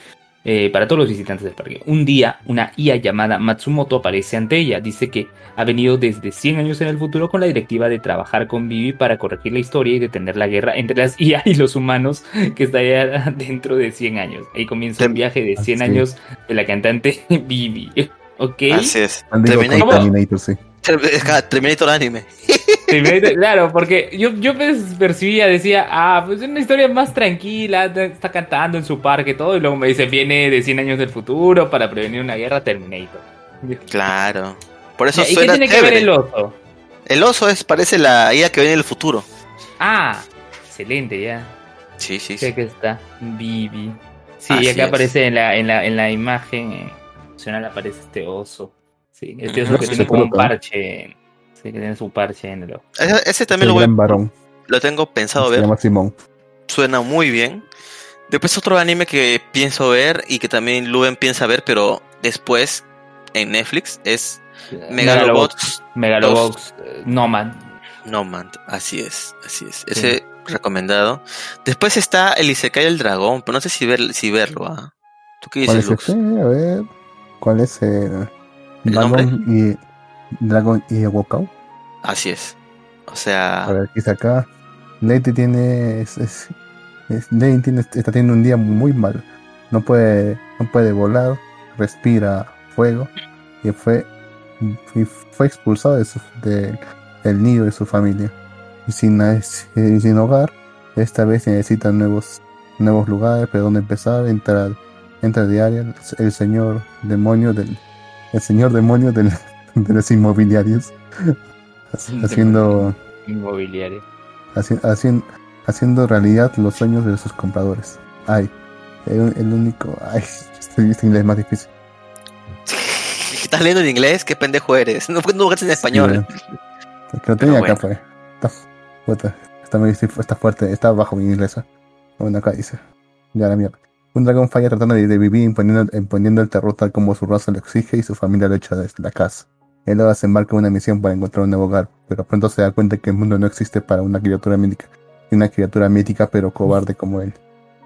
eh, para todos los visitantes del parque. Un día, una IA llamada Matsumoto aparece ante ella. Dice que ha venido desde 100 años en el futuro con la directiva de trabajar con Vivi para corregir la historia y detener la guerra entre las IA y los humanos que estaría dentro de 100 años. Ahí comienza el viaje de 100 Así. años de la cantante Vivi. ¿Ok? Así es. Terminator, Terminator, sí. Ter- Terminator anime. Terminator, Claro, porque yo, yo percibía, decía, ah, pues es una historia más tranquila, está cantando en su parque todo, y luego me dice, viene de 100 años del futuro para prevenir una guerra Terminator. Claro. Por eso ¿Y qué tiene que ver el oso? El oso es, parece la IA que viene del futuro. Ah, excelente, ya. Sí, sí, Sé sí. que está. Vivi. Sí, Así acá es. aparece en la, en la, en la imagen eh, opcional aparece este oso. Sí, este oso Ujú. que Se tiene como un parche. Sí, que tiene su parche en el ojo. Ese, ese también lo, voy, varón. lo tengo pensado Se ver. llama Simón. Suena muy bien. Después otro anime que pienso ver y que también Luven piensa ver, pero después en Netflix es Megalobox Megalobox eh, Nomad. Nomad. Así es, así es. Ese recomendado. Después está el Isekai del dragón, pero no sé si, ver, si verlo. ¿ah? ¿Tú qué ¿Cuál dices, es Lux? A ver. ¿Cuál es el ¿El Dragon y Dragon y Wokao? Así es. O sea, A ver, ¿qué dice acá? Lady tiene. Es, es- es- Lady tiene, está teniendo un día muy mal. No puede, no puede volar, respira fuego y fue, y fue expulsado de su, de- del nido de su familia. Y sin, y sin hogar, esta vez necesita nuevos, nuevos lugares, pero donde empezar, entra, entra diario el señor demonio del, el señor demonio del, de los inmobiliarios. Haciendo, Inmobiliario. haci- hacien- haciendo realidad los sueños de sus compradores. Ay, el, el único. Ay, este, este inglés es más difícil. ¿estás leyendo en inglés? ¿Qué pendejo eres? No, no hagas en español. Sí, que lo tenía Pero acá, pues. Está, puta, está, muy- está fuerte, está bajo mi inglés. ¿eh? Bueno, acá dice. Ya la mierda. Un dragón falla tratando de, de vivir imponiendo, imponiendo el terror tal como su raza lo exige y su familia lo echa desde la casa. Él ahora se embarca en una misión para encontrar un nuevo hogar, pero pronto se da cuenta que el mundo no existe para una criatura mítica, una criatura mítica pero cobarde como él.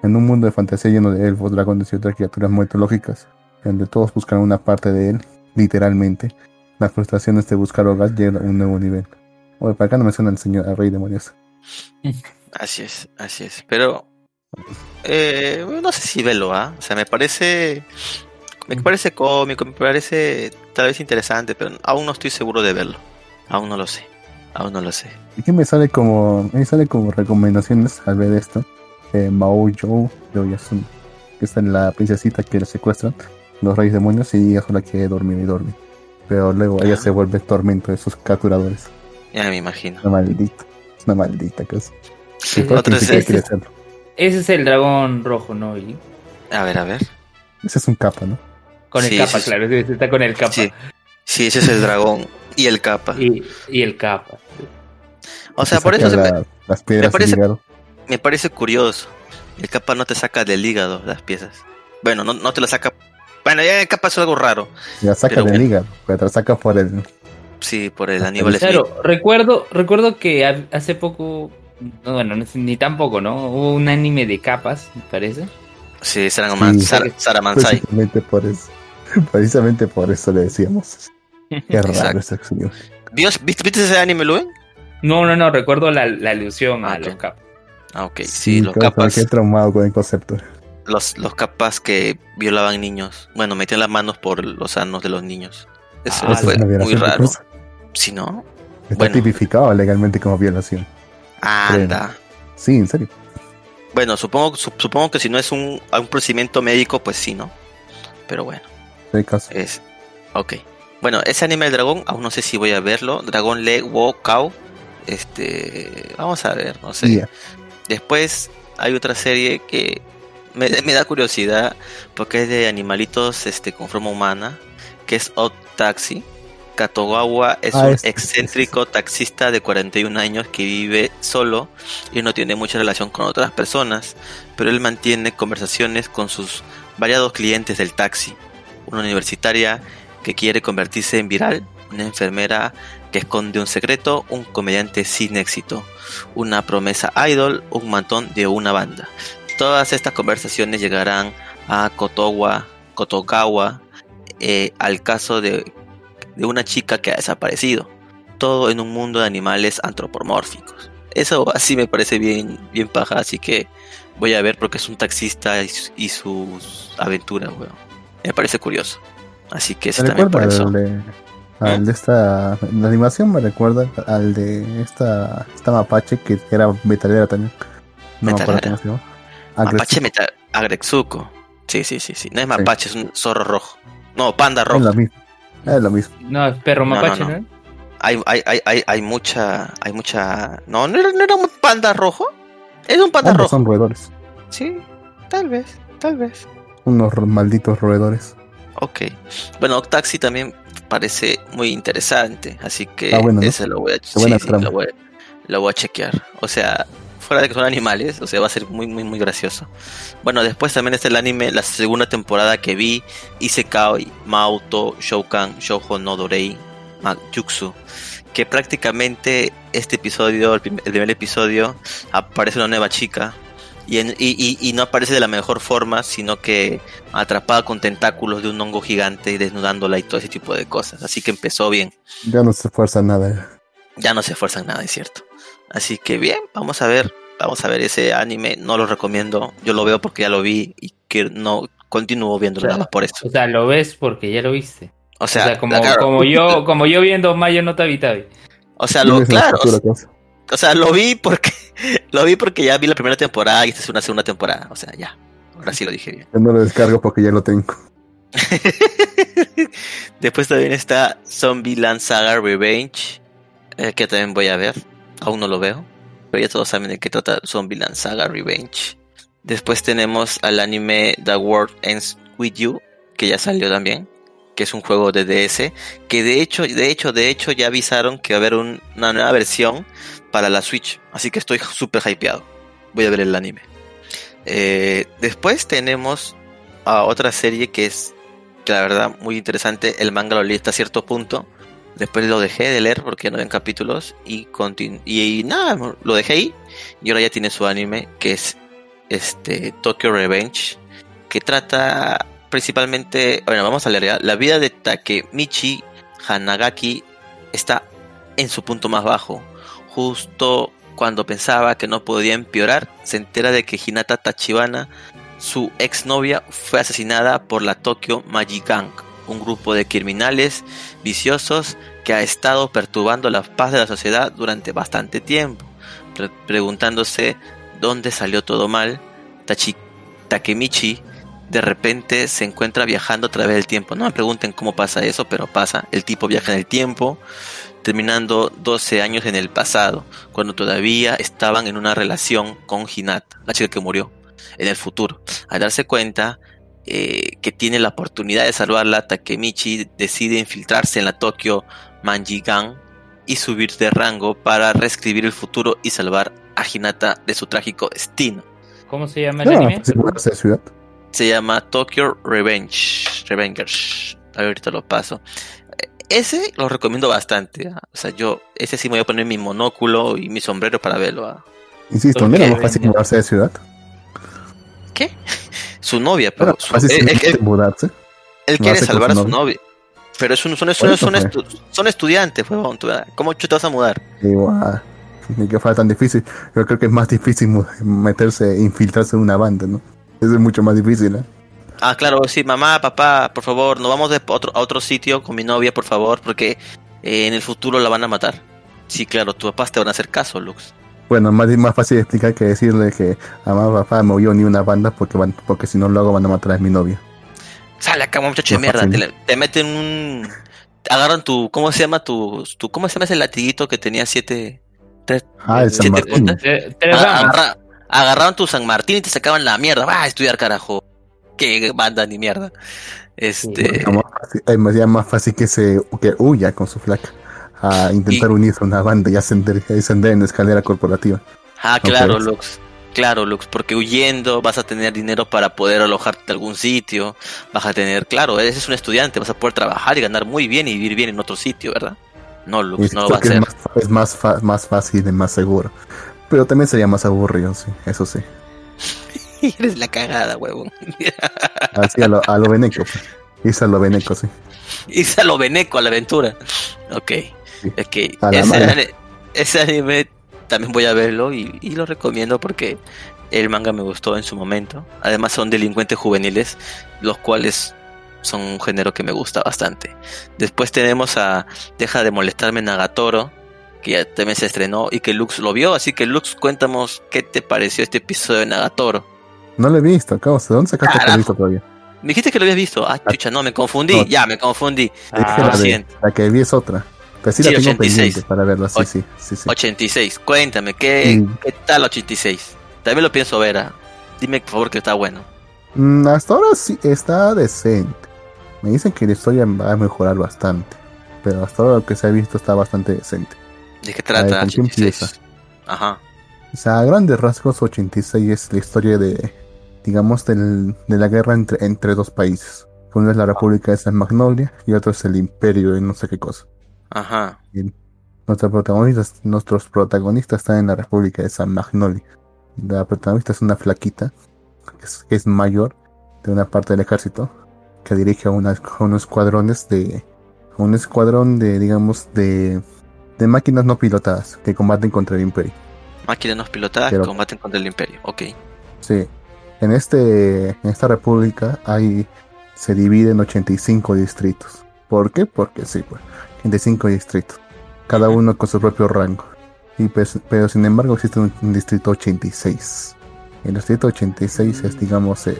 En un mundo de fantasía lleno de elfos, dragones y otras criaturas mitológicas, donde todos buscan una parte de él, literalmente, las frustraciones de buscar hogar llegan a un nuevo nivel. Oye, para acá no me suena el señor, el rey demonios. Así es, así es. Pero eh, no sé si verlo, ¿ah? O sea, me parece me parece cómico, me parece tal vez interesante, pero aún no estoy seguro de verlo. Aún no lo sé. Aún no lo sé. Y que me sale como, me sale como recomendaciones al ver esto. Eh, Mao Joe, Yo Yasun, que está en la princesita que la secuestran, los reyes demonios, y ella sola quiere dormir y dormir. Pero luego ella Ah. se vuelve tormento de sus capturadores. Ya me imagino. Una maldita, es una maldita cosa. Sí, siquiera es-. Ese es el dragón rojo, ¿no, Eli? A ver, a ver. Ese es un capa, ¿no? Con el Sí, capa, claro. ese Está con el capa. Sí. Sí, ese es el dragón y el capa. Y, y el capa. O sea, Se por eso se me, la- las piedras parece- del hígado. me parece curioso. El capa no te saca del hígado las piezas. Bueno, no, no te lo saca. Bueno, ya el capa es algo raro. La saca del bueno. hígado, pero te la saca por el. Sí, por el Aníbal. Claro, recuerdo, recuerdo que ha- hace poco, no, bueno, ni tampoco, ¿no? Hubo un anime de capas, me parece. Sí, Saramansai. Sí. Sar- Saramansai. Precisamente por eso. Precisamente por eso le decíamos. Qué raro ese acción. ¿Viste, viste- viste ese anime, Luen? No, no, no, recuerdo la, la alusión Ah, a los capas. Ah, ok. Sí, los claro, capas. Qué traumado con el concepto. Los, los capas que violaban niños. Bueno, metían las manos por los sanos de los niños. Eso Ah, fue muy raro. Si no, Está Bueno. tipificado legalmente como violación. Anda. Sí, en serio. Bueno, supongo, su- supongo que si no es un, un procedimiento médico, pues sí, ¿no? Pero bueno, Hay caso. es. Ok. Bueno, ese anime del dragón, aún no sé si voy a verlo. Dragón Le Wo Kao. Este. Vamos a ver, no sé. Yeah. Después hay otra serie que me, me da curiosidad porque es de animalitos este, con forma humana, que es Odd Taxi. Katogawa es Ah, un excéntrico taxista de 41 años que vive solo y no tiene mucha relación con otras personas, pero él mantiene conversaciones con sus variados clientes del taxi, una universitaria que quiere convertirse en viral, una enfermera que esconde un secreto, un comediante sin éxito, una promesa idol, un mantón de una banda. Todas estas conversaciones llegarán a Kotowa, Kotogawa, eh, al caso de, de una chica que ha desaparecido. Todo en un mundo de animales antropomórficos. Eso así me parece bien, bien paja, así que voy a ver porque es un taxista y, su- y sus aventuras, weón. Me parece curioso. Así que eso Me también por eso. al de, al de esta. La animación me recuerda al de esta, esta mapache que era metalera también. No me acuerdo Metalera. cómo se llama. Mapache Agretsuko. meta Agretsuko. Sí, sí, sí, sí. No es mapache, es un zorro rojo. No, panda Es rojo. lo mismo. Es lo mismo. No, es perro No, no, mapache, no. ¿no? Hay, hay, hay, hay, hay mucha, hay mucha. No, no era, no era un panda rojo. Es un panda Ambos rojo. son roedores. Sí, tal vez, tal vez. Unos malditos roedores. Ok. Bueno, Taxi también parece muy interesante, así que Está bueno, ¿no? ese lo voy a, sí, sí, lo, voy, lo voy a chequear. O sea, fuera de que son animales, o sea, va a ser muy, muy, muy gracioso. Bueno, después también está el anime, la segunda temporada que vi, Isekai Maoto Shoukan Shoujo no Dorei Magyutsu, que prácticamente este episodio, el, prim- el primer episodio, aparece una nueva chica. Y, en- y, y- y no aparece de la mejor forma, sino que atrapada con tentáculos de un hongo gigante y desnudándola y todo ese tipo de cosas. Así que empezó bien. Ya no se esfuerza nada. Ya no se esfuerzan nada, es cierto. Así que bien, vamos a ver. Vamos a ver ese anime. No lo recomiendo. Yo lo veo porque ya lo vi y que no continúo viéndolo nada más por eso. O sea, lo ves porque ya lo viste. O O sea, como, claro, como yo, como yo viendo Mayo no Tabi Tabi. o sea, lo, claro, o sea, lo vi porque lo vi porque ya vi la primera temporada y esta es una segunda temporada. O sea, ya. Ahora sí lo dije bien. Yo no lo descargo porque ya lo tengo. Después también está Zombieland Saga Revenge, eh, que también voy a ver. Aún no lo veo, pero ya todos saben de qué trata Zombieland Saga Revenge. Después tenemos al anime The World Ends With You, que ya salió también, que es un juego de DS, que de hecho, de hecho, de hecho ya avisaron que va a haber un- una nueva versión para la Switch, así que estoy súper hypeado. Voy a ver el anime. Eh, después tenemos a otra serie que es la verdad muy interesante. El manga lo leí hasta cierto punto. Después lo dejé de leer porque no habían capítulos y, y nada, lo dejé ahí. Y ahora ya tiene su anime que es este Tokyo Revenge, que trata principalmente, bueno, vamos a leer ya. La vida de Takemichi Hanagaki está en su punto más bajo. Justo cuando pensaba que no podía empeorar, se entera de que Hinata Tachibana su exnovia fue asesinada por la Tokyo Magic Gang, un grupo de criminales viciosos que ha estado perturbando la paz de la sociedad durante bastante tiempo. Pre- preguntándose dónde salió todo mal, Takemichi de repente se encuentra viajando a través del tiempo. No me pregunten cómo pasa eso, pero pasa. El tipo viaja en el tiempo, terminando 12 años en el pasado, cuando todavía estaban en una relación con Hinata, la chica que murió en el futuro. Al darse cuenta eh, que tiene la oportunidad de salvarla, Takemichi decide infiltrarse en la Tokyo Manjigan y subir de rango para reescribir el futuro y salvar a Hinata de su trágico destino. ¿Cómo se llama el No, anime? ciudad. Se llama Tokyo Revenge. Revengers. Ahorita lo paso. Ese lo recomiendo bastante. ¿ah? O sea, yo, ese sí me voy a poner mi monóculo y mi sombrero para verlo. ¿ah? Insisto, ¿Por no era más fácil mudarse de ciudad. ¿Qué? Su novia, pero su- él, él- simplemente mudarse. él ¿Lo quiere salvar a su novia? novia. Pero es un- son, son, son, estu- son estudiantes, huevón. tú, ah, ¿Cómo te vas a mudar? Igual, ni que fuera tan difícil. Yo creo que es más difícil meterse, infiltrarse en una banda, ¿no? Eso es mucho más difícil, ¿eh? Ah, claro, sí, mamá, papá, por favor, nos vamos de otro, a otro sitio con mi novia, por favor, porque eh, en el futuro la van a matar. Sí, claro, tus papás te van a hacer caso, Lux. Bueno, más, más fácil explicar que decirle que a mamá, papá, me movió ni una banda porque van, porque si no lo hago van a matar a mi novia. Sale acá, muchacho de mierda. Te, te meten un. agarran tu. ¿Cómo se llama tu, tu. ¿Cómo se llama ese latiguito que tenía siete. Tres, Ah, el San siete Martín. puntas? Tre- Tres Ah, ramas. agarra- agarraban tu San Martín y te sacaban la mierda. Va a estudiar, carajo. Qué banda ni mierda. Este. Era más fácil, eh, hacía más fácil que se que huya con su flaca a intentar unirse a una banda y ascender, ascender en la escalera corporativa. Ah, claro. Lux. Claro, Lux, porque huyendo vas a tener dinero para poder alojarte en algún sitio, vas a tener, claro, eres un estudiante, vas a poder trabajar y ganar muy bien y vivir bien en otro sitio, ¿verdad? No, Lux, no siento va a ser. es, más, es más, fa- más fácil y más seguro. Pero también sería más aburrido, sí, eso sí. Eres la cagada, huevón. Así a lo, a lo veneco, pues. Irse a lo veneco, sí. Irse a lo veneco, a la aventura. Ok. Es que ese, anime también voy a verlo y, y lo recomiendo porque el manga me gustó en su momento. Además son delincuentes juveniles, los cuales son un género que me gusta bastante. Después tenemos a Deja de molestarme Nagatoro, que ya también se estrenó y que Lux lo vio. Así que Lux, cuéntanos qué te pareció este episodio de Nagatoro. No lo he visto, Caos. ¿De dónde sacaste que lo he Carajo. visto todavía? Me dijiste que lo habías visto. Ah, chucha, no, me confundí. No. Ya, me confundí. Ah, de- la que vi es otra. Pero sí, Sí, la tengo 86. pendiente para verla, sí, sí, sí, sí. 86. Cuéntame, ¿qué, Mm. ¿qué tal 86? También lo pienso ver. ah. Dime, por favor, que está bueno. Mm, hasta ahora sí está decente. Me dicen que la historia va a mejorar bastante. Pero hasta ahora lo que se ha visto está bastante decente. ¿De qué ver, trata ¿con qué 86? empieza? Ajá. O sea, a grandes rasgos, 86 es la historia de, digamos, del- de la guerra entre, entre dos países. Uno es la República de San Magnolia y otro es el Imperio de no sé qué cosa. Ajá. Nuestros protagonistas, nuestros protagonistas están en la República de San Magnolia. La protagonista es una flaquita, que es, que es mayor de una parte del ejército, que dirige a, unos escuadrones de. a un escuadrón de, digamos, de. de máquinas no pilotadas que combaten contra el Imperio. Máquinas no pilotadas Pero- que combaten contra el Imperio. Ok. Sí. En este. En esta república hay. se divide en 85 distritos. ¿Por qué? Porque sí, pues. 85 distritos. Cada uno con su propio rango. Y pues, pero sin embargo existe un, un distrito 86. El distrito 86 es, digamos, eh,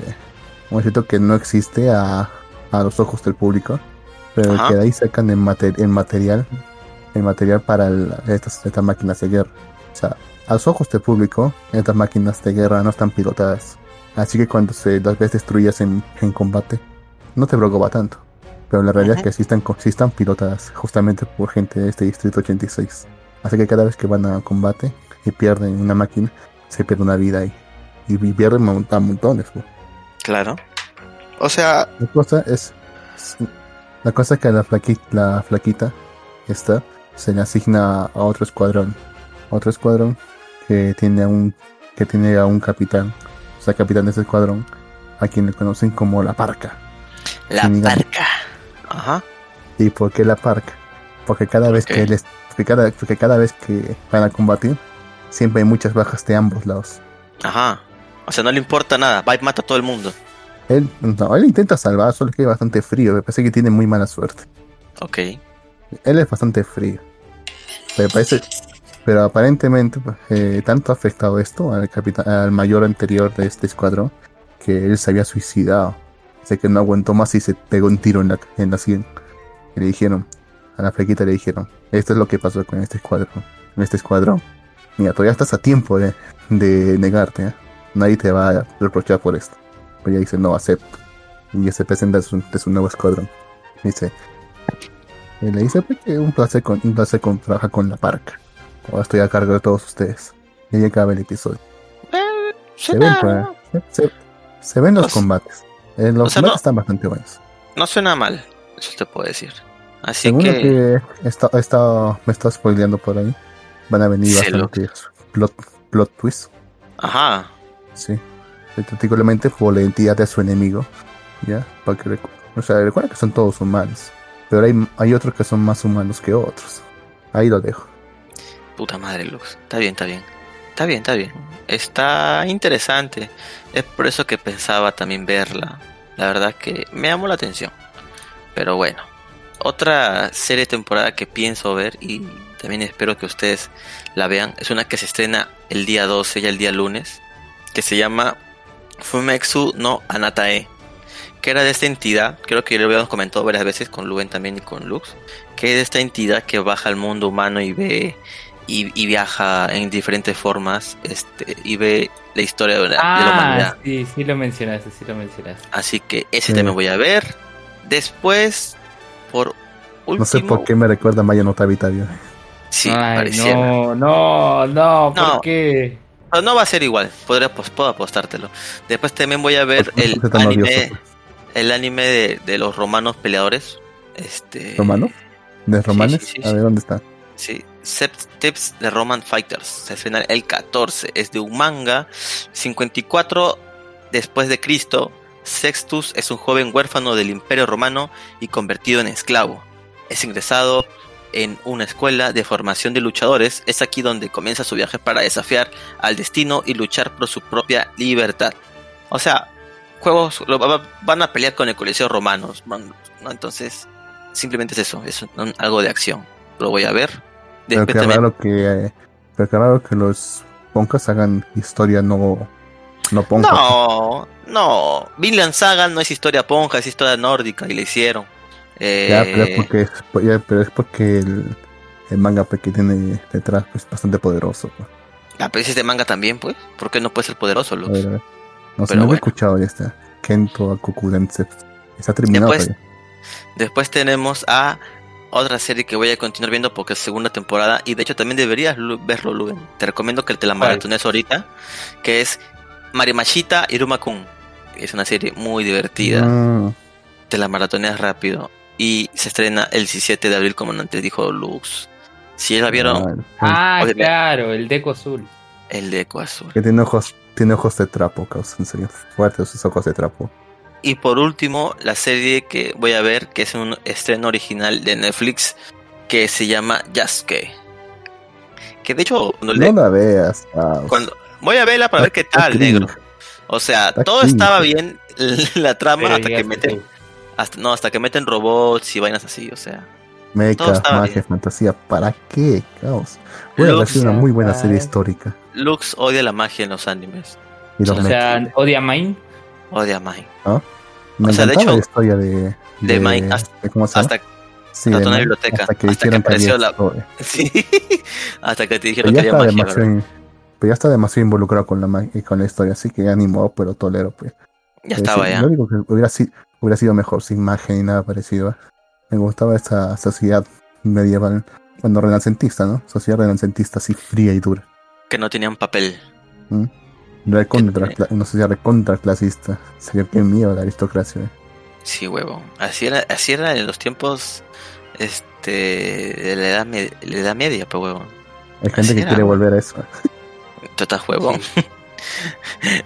un distrito que no existe a, a los ojos del público. Pero Ajá. que de ahí sacan el, mater- el material. El material para el- estas, estas máquinas de guerra. O sea, a los ojos del público, estas máquinas de guerra no están pilotadas. Así que cuando se las ves destruidas en, en combate, no te preocupa tanto. Pero la realidad es que sí están, sí están pilotadas justamente por gente de este distrito 86. Así que cada vez que van a combate y pierden una máquina, se pierde una vida ahí. Y, y pierden a montones. pues. Claro. O sea, La cosa es, es- la cosa es que la flaquita, la flaquita esta se le asigna a otro escuadrón, otro escuadrón que tiene a un que tiene a un capitán, o sea, capitán de ese escuadrón, a quien le conocen como la Parca. la parca. Ajá. ¿Y por qué la Parca? Porque cada vez que él es, porque cada, porque cada vez que van a combatir, siempre hay muchas bajas de ambos lados. Ajá. O sea, no le importa nada. Va y mata a todo el mundo. Él, no, él intenta salvar, solo que es bastante frío, me parece que tiene muy mala suerte. Ok. Él es bastante frío. Me parece. Pero aparentemente, pues, eh, tanto ha afectado esto al capitán, al mayor anterior de este escuadrón, que él se había suicidado. Sé que no aguantó más y se pegó un tiro en la, en la sien. Y le dijeron, a la flequita le dijeron, esto es lo que pasó con este escuadrón. En este escuadrón. Mira, todavía estás a tiempo de, de negarte, ¿eh? Nadie te va a reprochar por esto. Pero ella dice, no, acepto. Y ya se presenta su, de su nuevo escuadrón. Dice, y le dice pues, que un placer, con, un placer con, trabajar con la parca. Ahora estoy a cargo de todos ustedes. Y ahí acaba el episodio. Se ven, pues, se, se- se ven los O sea- combates. Eh, los o sea, combates no- están bastante buenos. No suena mal. Eso te puedo decir. Así Según que... está, está- me está spoileando por ahí, van a venir bastantes plot, plot twists. Ajá. Sí. Particularmente por la identidad de su enemigo. ¿Ya? Para que o sea, recuerda que son todos humanos. Pero hay, hay otros que son más humanos que otros. Ahí lo dejo. Puta madre, Lux. Está bien, está bien. Está bien, está bien. Está interesante. Es por eso que pensaba también verla. La verdad que me llamó la atención. Pero bueno. Otra serie temporada que pienso ver y también espero que ustedes la vean es una que se estrena el día 12 y el día lunes. Que se llama Fumetsu no Anatae. Que era de esta entidad, creo que ya lo habíamos comentado varias veces con Luven también y con Lux. Que es de esta entidad que baja al mundo humano y ve y, y viaja en diferentes formas este y ve la historia de la, de la Ah, humanidad. sí, sí lo mencionaste, sí lo mencionaste. Así que ese Sí. también voy a ver. Después, por último. No sé por qué me recuerda a Maya no Tabitavio. Sí, Ay, pareciera. no, no, no, ¿por No. qué? Pero no va a ser igual, podría, pues, puedo apostártelo. Después también voy a ver ¿Por qué el estás tan anime, pues? el anime de, de los romanos peleadores. Este, ¿Romano? ¿De Romanes? sí, sí, A ver, ¿dónde está? Sí, Sept Tips de Roman Fighters. Se estrena el 14. Es de un manga. 54 después de Cristo. Sextus es un joven huérfano del Imperio Romano y convertido en esclavo. Es ingresado en una escuela de formación de luchadores. Es aquí donde comienza su viaje para desafiar al destino y luchar por su propia libertad. O sea, juegos van a pelear con el Coliseo Romanos. van- ¿no? Entonces, simplemente es eso. Es algo de acción. Lo voy a ver. Pero qué raro que, eh, pero qué raro que los poncas hagan historia no, no ponca. No, no. Vinland Saga no es historia ponja, es historia nórdica y le hicieron. Eh, Ya, pero es porque, es- ya, pero es porque el, el manga pues, que tiene detrás es bastante poderoso. pues. Ah, pero ese es de manga también, pues. ¿Por qué no puede ser poderoso, A Lux? ver, a ver. No sé, Pero no he bueno. escuchado de esta. Kento Akukudense. Está terminado. Después- todavía. Después tenemos a otra serie que voy a continuar viendo porque es segunda temporada. Y de hecho también deberías verlo, Luven. Te recomiendo que te la maratones ahorita. Que es Marimashita Iruma-kun. Es una serie muy divertida. Mm, Te la maratoneas rápido. Y se estrena el 17 de abril, como antes dijo Lux. Si ya la vieron, Ah, Oye, claro, el deco azul. el de Eco Azul. Que tiene ojos, tiene ojos de trapo, causa, en serio. Fuertes sus ojos de trapo. Y por último, la serie que voy a ver, que es un estreno original de Netflix, que se llama Yasuke. Que de hecho, cuando le- No la veas. ah, cuando- voy a verla para ver qué tal, negro. O sea, Está todo estaba bien la trama Pero hasta que meten, hasta, no, hasta que meten robots y vainas así, o sea. Mecha, magia, bien. fantasía. ¿Para qué? Caos. Lux, sido una muy buena ah, serie histórica. Lux odia la magia en los animes. Y los O sea, odia Mine. Odia Mai. Me o sea, de hecho, la historia de. de Mike hasta- de ¿Cómo se? Hasta, Sí, hasta de una biblioteca, Hasta que hasta que apareció la- sí, hasta que te dijeron que ya, había está magia, pero ya está demasiado involucrado con la, ma- con la historia, así que animó, pero tolero. Pues. Ya Es estaba decir, ya. Lo único que hubiera, si- hubiera sido mejor sin magia ni nada parecido. ¿eh? Me gustaba esa sociedad medieval, bueno, renacentista, ¿no? Sociedad renacentista así fría y dura. Que no tenían papel. Recontra, una sociedad recontra clasista. Sería que miedo la aristocracia. ¿eh? Sí, huevo. Así era, así era en los tiempos este de la edad, me- la edad media, pues huevo. Hay gente Así que era, quiere volver a eso. Tú estás huevón.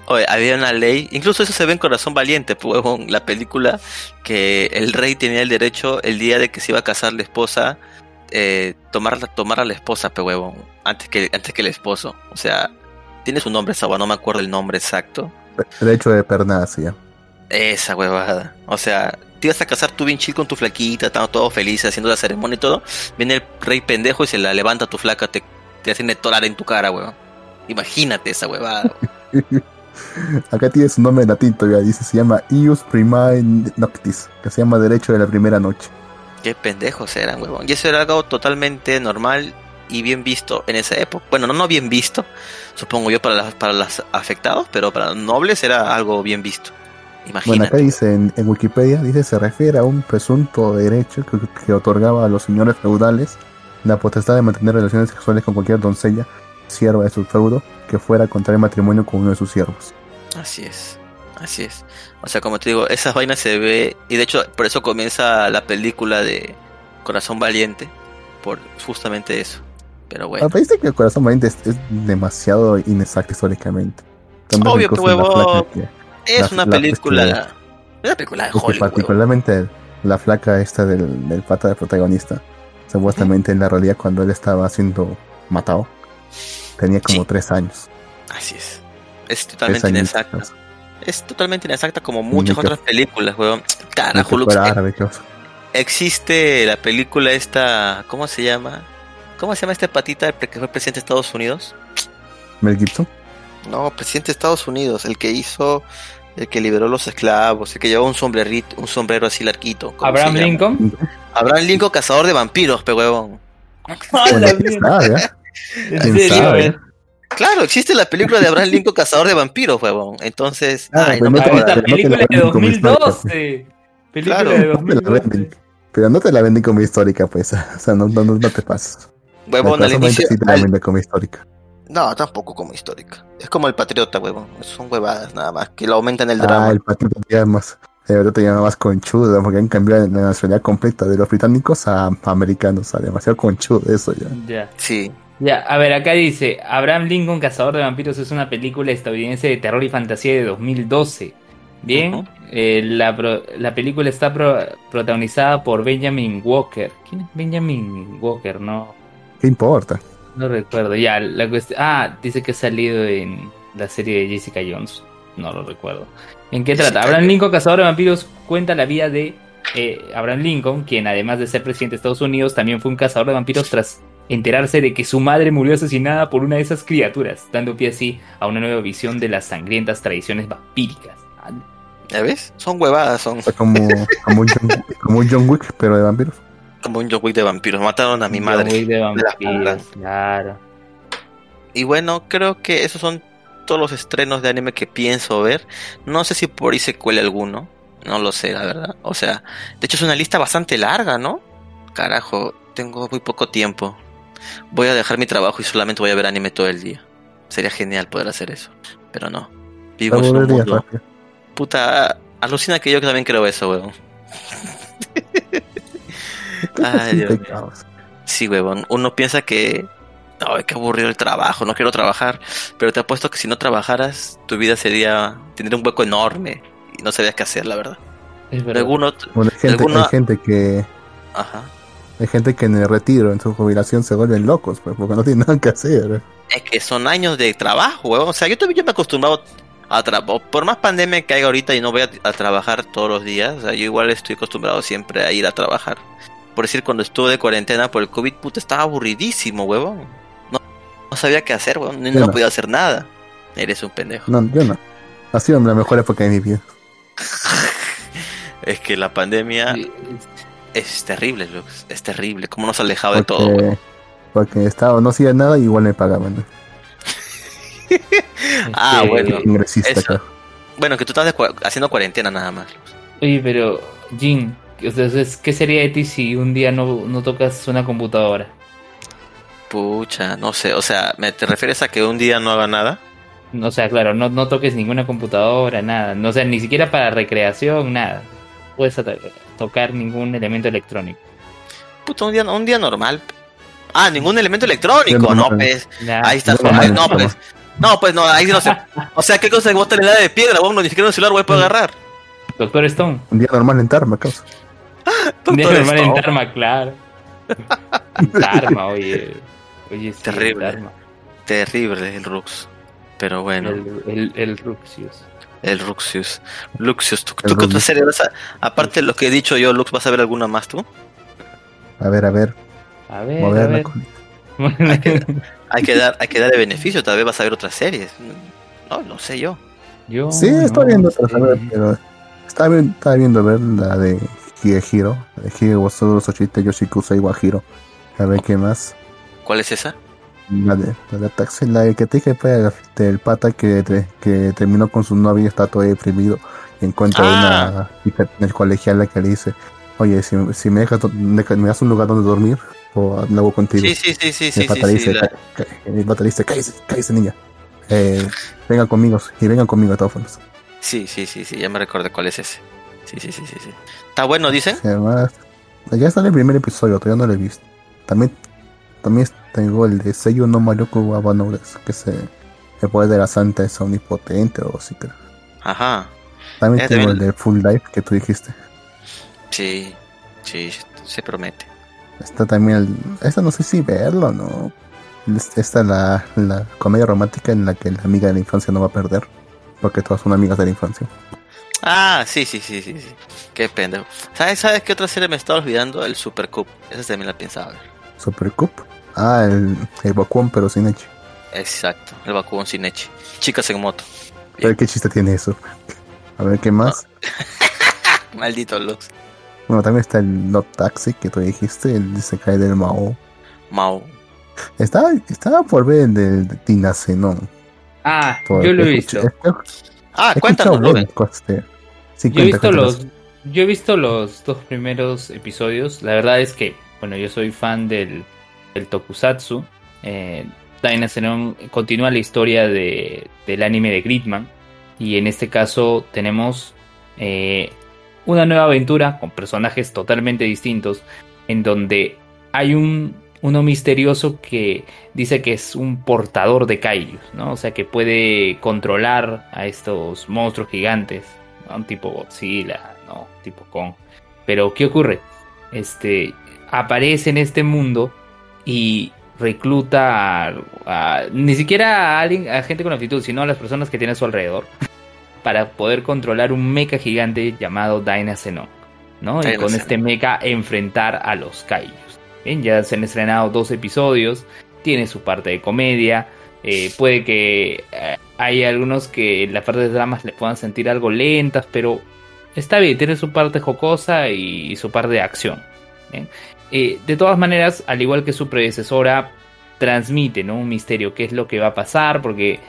Oye, había una ley, incluso eso se ve en Corazón Valiente, pues, huevón, la película, que el rey tenía el derecho el día de que se iba a casar la esposa, eh, tomar, tomar a la esposa, pues, huevón, antes que, antes que el esposo. O sea, tiene su nombre esa, no me acuerdo el nombre exacto. Derecho de ya. Esa huevada. O sea, te ibas a casar tú bien chill con tu flaquita, estando todo feliz haciendo la ceremonia y todo. Viene el rey pendejo y se la levanta a tu flaca, te, te hacen tolar en tu cara, huevón. Imagínate esa huevada. Acá tiene su nombre latín todavía, dice, se llama Ius Primae Noctis, que se llama Derecho de la Primera Noche. Qué pendejos eran, huevón. Y eso era algo totalmente normal y bien visto en esa época. Bueno, no, no bien visto, supongo yo, para, las para los afectados, pero para los nobles era algo bien visto. Bueno, Imagínate. acá dice en, en Wikipedia, dice, se refiere a un presunto derecho que, que otorgaba a los señores feudales la potestad de mantener relaciones sexuales con cualquier doncella, sierva de su feudo, que fuera a contraer matrimonio con uno de sus siervos. Así es, así es. O sea, como te digo, esas vainas se ve, y de hecho por eso comienza la película de Corazón Valiente, por justamente eso. Pero bueno, parece que el corazón valiente es, es demasiado inexacto históricamente. Obvio, que- es la- una la- película, este- es una película de es que Hollywood. particularmente la flaca esta del, del pata del protagonista, supuestamente en la realidad cuando él estaba siendo matado, tenía como Sí. tres años. Así es. Es totalmente años. inexacta. Es totalmente inexacta como muchas otras películas, weón. Carajo, eh, existe la película esta, ¿cómo se llama? ¿Cómo se llama este patita el que fue presidente de Estados Unidos? Mel Gibson. No, presidente de Estados Unidos, el que hizo, el que liberó los esclavos, el que llevaba un sombrerito, un sombrero así larguito. ¿cómo Abraham? Lincoln. Abraham Lincoln, cazador de vampiros, pe huevón. ¡A Bueno, la ¿quién mierda! sabe, ah? Eh? Claro, existe la película de Abraham Lincoln, cazador de vampiros, huevón. Entonces, Ah, ay, pero no no me película es de venden como histórica, 2012. Película Claro, de No te la 2012. venden. Pero no te la venden como histórica, pues. O sea, no, no, no, no te pases. Huevón, al inicio, al- como histórica. No, tampoco como histórica. Es como el patriota, huevón. Son huevadas nada más, que lo aumentan el Ah, drama. el patriota llama más. El patriota te llama más conchudo, porque han cambiado la nacionalidad completa de los británicos a americanos. O sea, demasiado conchudo eso ya. Ya. Sí. Ya, a ver, acá dice, Abraham Lincoln, Cazador de Vampiros, es una película estadounidense de terror y fantasía de 2012. Bien, Ujú. eh, la, pro- la película está pro- protagonizada por Benjamin Walker. ¿Quién es Benjamin Walker? No, ¿Qué importa? no recuerdo. Ya, la cuestión... Ah, dice que ha salido en la serie de Jessica Jones. No lo recuerdo. ¿En qué trata? Abraham. Lincoln, Cazador de Vampiros, cuenta la vida de eh, Abraham Lincoln, quien además de ser presidente de Estados Unidos, también fue un cazador de vampiros tras enterarse de que su madre murió asesinada por una de esas criaturas, dando pie así a una nueva visión de las sangrientas tradiciones vampíricas. ¿Ya ves? Son huevadas, son O sea, como, como, un John, como un John Wick, pero de vampiros. Como un John Wick de vampiros. Mataron a mi John madre. Wick de vampiros, claro. Y bueno, creo que esos son todos los estrenos de anime que pienso ver. No sé si por ahí se cuele alguno. No lo sé, la verdad. O sea, de hecho es una lista bastante larga, ¿no? Carajo, tengo muy poco tiempo. Voy a dejar mi trabajo y solamente voy a ver anime todo el día. Sería genial poder hacer eso. Pero no. Vivo en un mundo. Puta, alucina que yo también creo eso, weón. Ay, Sí, Dios te mío. cagas. Sí, huevón. Uno piensa que. Ay, qué aburrido el trabajo, no quiero trabajar. Pero te apuesto que si no trabajaras, tu vida sería. tendría un hueco enorme. Y no sabías qué hacer, la verdad. Es verdad. Alguno. Bueno, hay gente, ¿Alguna- hay gente que Ajá. hay gente que en el retiro, en su jubilación, se vuelven locos, pues, porque no tienen nada que hacer. Es que son años de trabajo, huevón. O sea, yo también yo me he acostumbrado a trabajar. Por más pandemia que haya ahorita y no voy a, a trabajar todos los días, o sea, yo igual estoy acostumbrado siempre a ir a trabajar. Por decir, cuando estuve de cuarentena por el COVID, puta, estaba aburridísimo, huevón. No, no sabía qué hacer, huevón. No, no podía hacer nada. Eres un pendejo. No, yo no. Ha sido la mejor época de mi vida. Es que la pandemia Sí, es terrible, Lux. Es terrible. Cómo nos ha alejado de todo, Porque, huevón. porque estaba, no hacía nada y igual me pagaban. ¿no? Ah, este, bueno. Ingresista Eso. acá. Bueno, que tú estás haciendo cuarentena nada más. Lux. Oye, pero, Jin, entonces, ¿qué sería de ti si un día no, no tocas una computadora? Pucha, no sé. O sea, ¿me te refieres a que un día no haga nada? O sea, claro, no, no toques ninguna computadora, nada. No, o sea, ni siquiera para recreación, nada. Puedes to- tocar ningún elemento electrónico. Puta, un día, un día normal. Ah, ningún elemento electrónico. No, pues. Ahí está. Normal, No, pues. No, pues no, ahí no sé. O sea, ¿qué cosa que vos tenés la de piedra? Vos no, ni siquiera un celular voy a poder agarrar. Doctor Stone. Un día normal en Tarma, causa. Doctor normal en. Tarma, claro. Tarma, oye. Oye, sí, Terrible. Tarma. Terrible el Rux. Pero bueno, el, El, el, el Ruxius. Ruxius. Luxius, ¿tú, tú qué otra Ruxius. serie vas a- Aparte de lo que he dicho yo, Lux, ¿vas a ver alguna más tú? A ver, a ver. A ver, a ver. Hay que, hay que dar, hay que darle beneficio, tal vez vas a ver otras series. No, no sé yo. Yo, Sí, estoy no viendo otras, a ver, pero estaba, vi- estaba viendo ver la de Higehiro, la de Hige Wasuru Sochite Yoshikusei Wahiro. A ver qué más. ¿Cuál es esa? La de, la de taxi, la que te dije fue el- del pata que, que terminó con su novia y está todo deprimido. Y encuentra Ah. una chica en el colegial que le dice, oye, si, si me dejas me me das un lugar donde dormir, o lo hago contigo. Sí, sí, sí, sí, el pata sí, le sí, dice, la- "Ca- ca- el pata dice, cállese, cállese niña. Eh, vengan conmigo, y vengan conmigo a todas formas. sí, sí, sí, sí, ya me recordé cuál es ese. Sí, sí, sí, sí, sí. ¿Está bueno, dicen? Además, ya está en el primer episodio, todavía no lo he visto. También, también tengo el de Seiyu no Maruku Wabanores, que es eh, el poder de la santa es omnipotente o así creo. Ajá. También Eh, tengo también- el de Full Life que tú dijiste. Sí, sí, se promete. Está también el, esta no sé si verlo, ¿no? Es- Esta es la, la comedia romántica en la que la amiga de la infancia no va a perder. Porque todas son amigas de la infancia. Ah, sí, sí, sí, sí, sí. Qué pendejo. ¿Sabes, ¿Sabes qué otra serie me estaba olvidando? El Super Cup. Esa también la pensaba ver. Super Cup. Ah, el, el Bakuon pero sin Echi. Exacto, el Bakugón sin Echi. Chicas en moto. A ver qué chiste tiene eso. A ver qué más. Maldito Lux. Bueno, también está el Not Taxi que tú dijiste, el se cae del Mao. Mao. Estaba, estaba por ver el del de Tina no Ah, yo lo he visto. Ah, cuéntanos, Rubén. Sí, Yo he visto cuéntanos. los, yo he visto los dos primeros episodios. La verdad es que, bueno, yo soy fan del, del tokusatsu. Eh, continúa la historia de, del anime de Gridman. Y en este caso tenemos eh, una nueva aventura con personajes totalmente distintos. En donde hay un, uno misterioso que dice que es un portador de Kaijus, ¿no? O sea que puede controlar a estos monstruos gigantes, Un tipo Godzilla, ¿no? Tipo Kong. Pero, ¿qué ocurre? Este aparece en este mundo y recluta a, ni siquiera a alguien, a gente con actitud, sino a las personas que tiene a su alrededor para poder controlar un mecha gigante llamado Dynazenon, ¿no? Y con este mecha enfrentar a los Kaijus. Bien, ya se han estrenado dos episodios, tiene su parte de comedia, eh, puede que eh, hay algunos que en la parte de dramas le puedan sentir algo lentas, pero está bien, tiene su parte jocosa y, su parte de acción. Eh, de todas maneras, al igual que su predecesora, transmite ¿no? un misterio, qué es lo que va a pasar, porque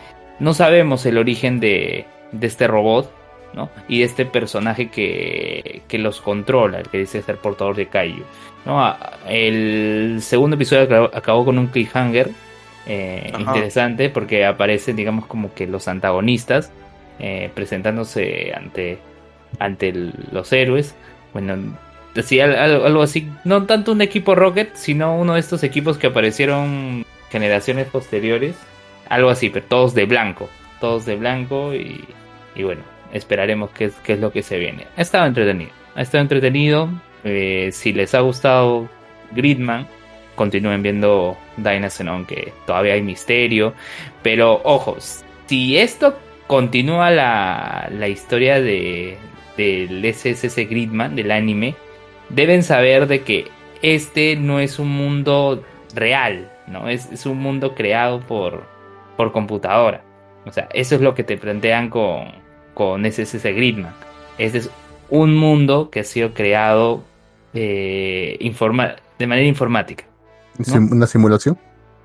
no sabemos el origen de, este robot ¿no? y de este personaje que, que, los controla, el que dice ser portador de Kaiju. ¿no? El segundo episodio acabó con un cliffhanger eh, interesante porque aparecen, digamos, como que los antagonistas eh, presentándose ante, ante los héroes. Bueno, decía algo, así, no tanto un equipo Rocket, sino uno de estos equipos que aparecieron generaciones posteriores, algo así, pero todos de blanco, todos de blanco y, y bueno, esperaremos qué es, qué es lo que se viene. Ha estado entretenido, ha estado entretenido. Eh, si les ha gustado Gridman, continúen viendo Dynazenon, que todavía hay misterio. Pero ojos, si esto continúa la, la historia de, del SSS Gridman, del anime, deben saber de que este no es un mundo real, ¿no? Es, un mundo creado por, por computadora. O sea, eso es lo que te plantean con, con SSS Gridman. Este es un mundo que ha sido creado eh, de manera informática. ¿Una simulación?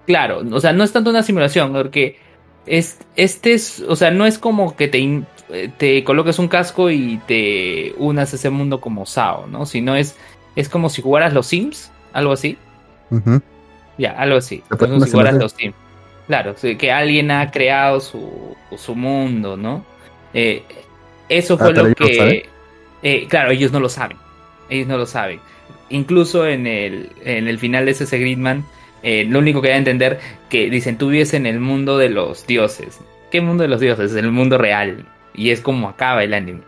Claro, o sea, no es tanto una simulación, porque es, este es, o sea, no es como que te, te coloques un casco y te unas a ese mundo como Sao, ¿no? Sino es, es como si jugaras los Sims, algo así. Ya, algo así. Como si jugaras los Sims. Claro, que alguien ha creado su, su mundo, ¿no? Eh, eso ah, fue lo que... Eh, claro, ellos no lo saben. Ellos no lo saben. Incluso en el, en el final de ese Gridman, eh, lo único que da a entender que dicen, tú vives en el mundo de los dioses. ¿Qué mundo de los dioses? En el mundo real. Y es como acaba el anime.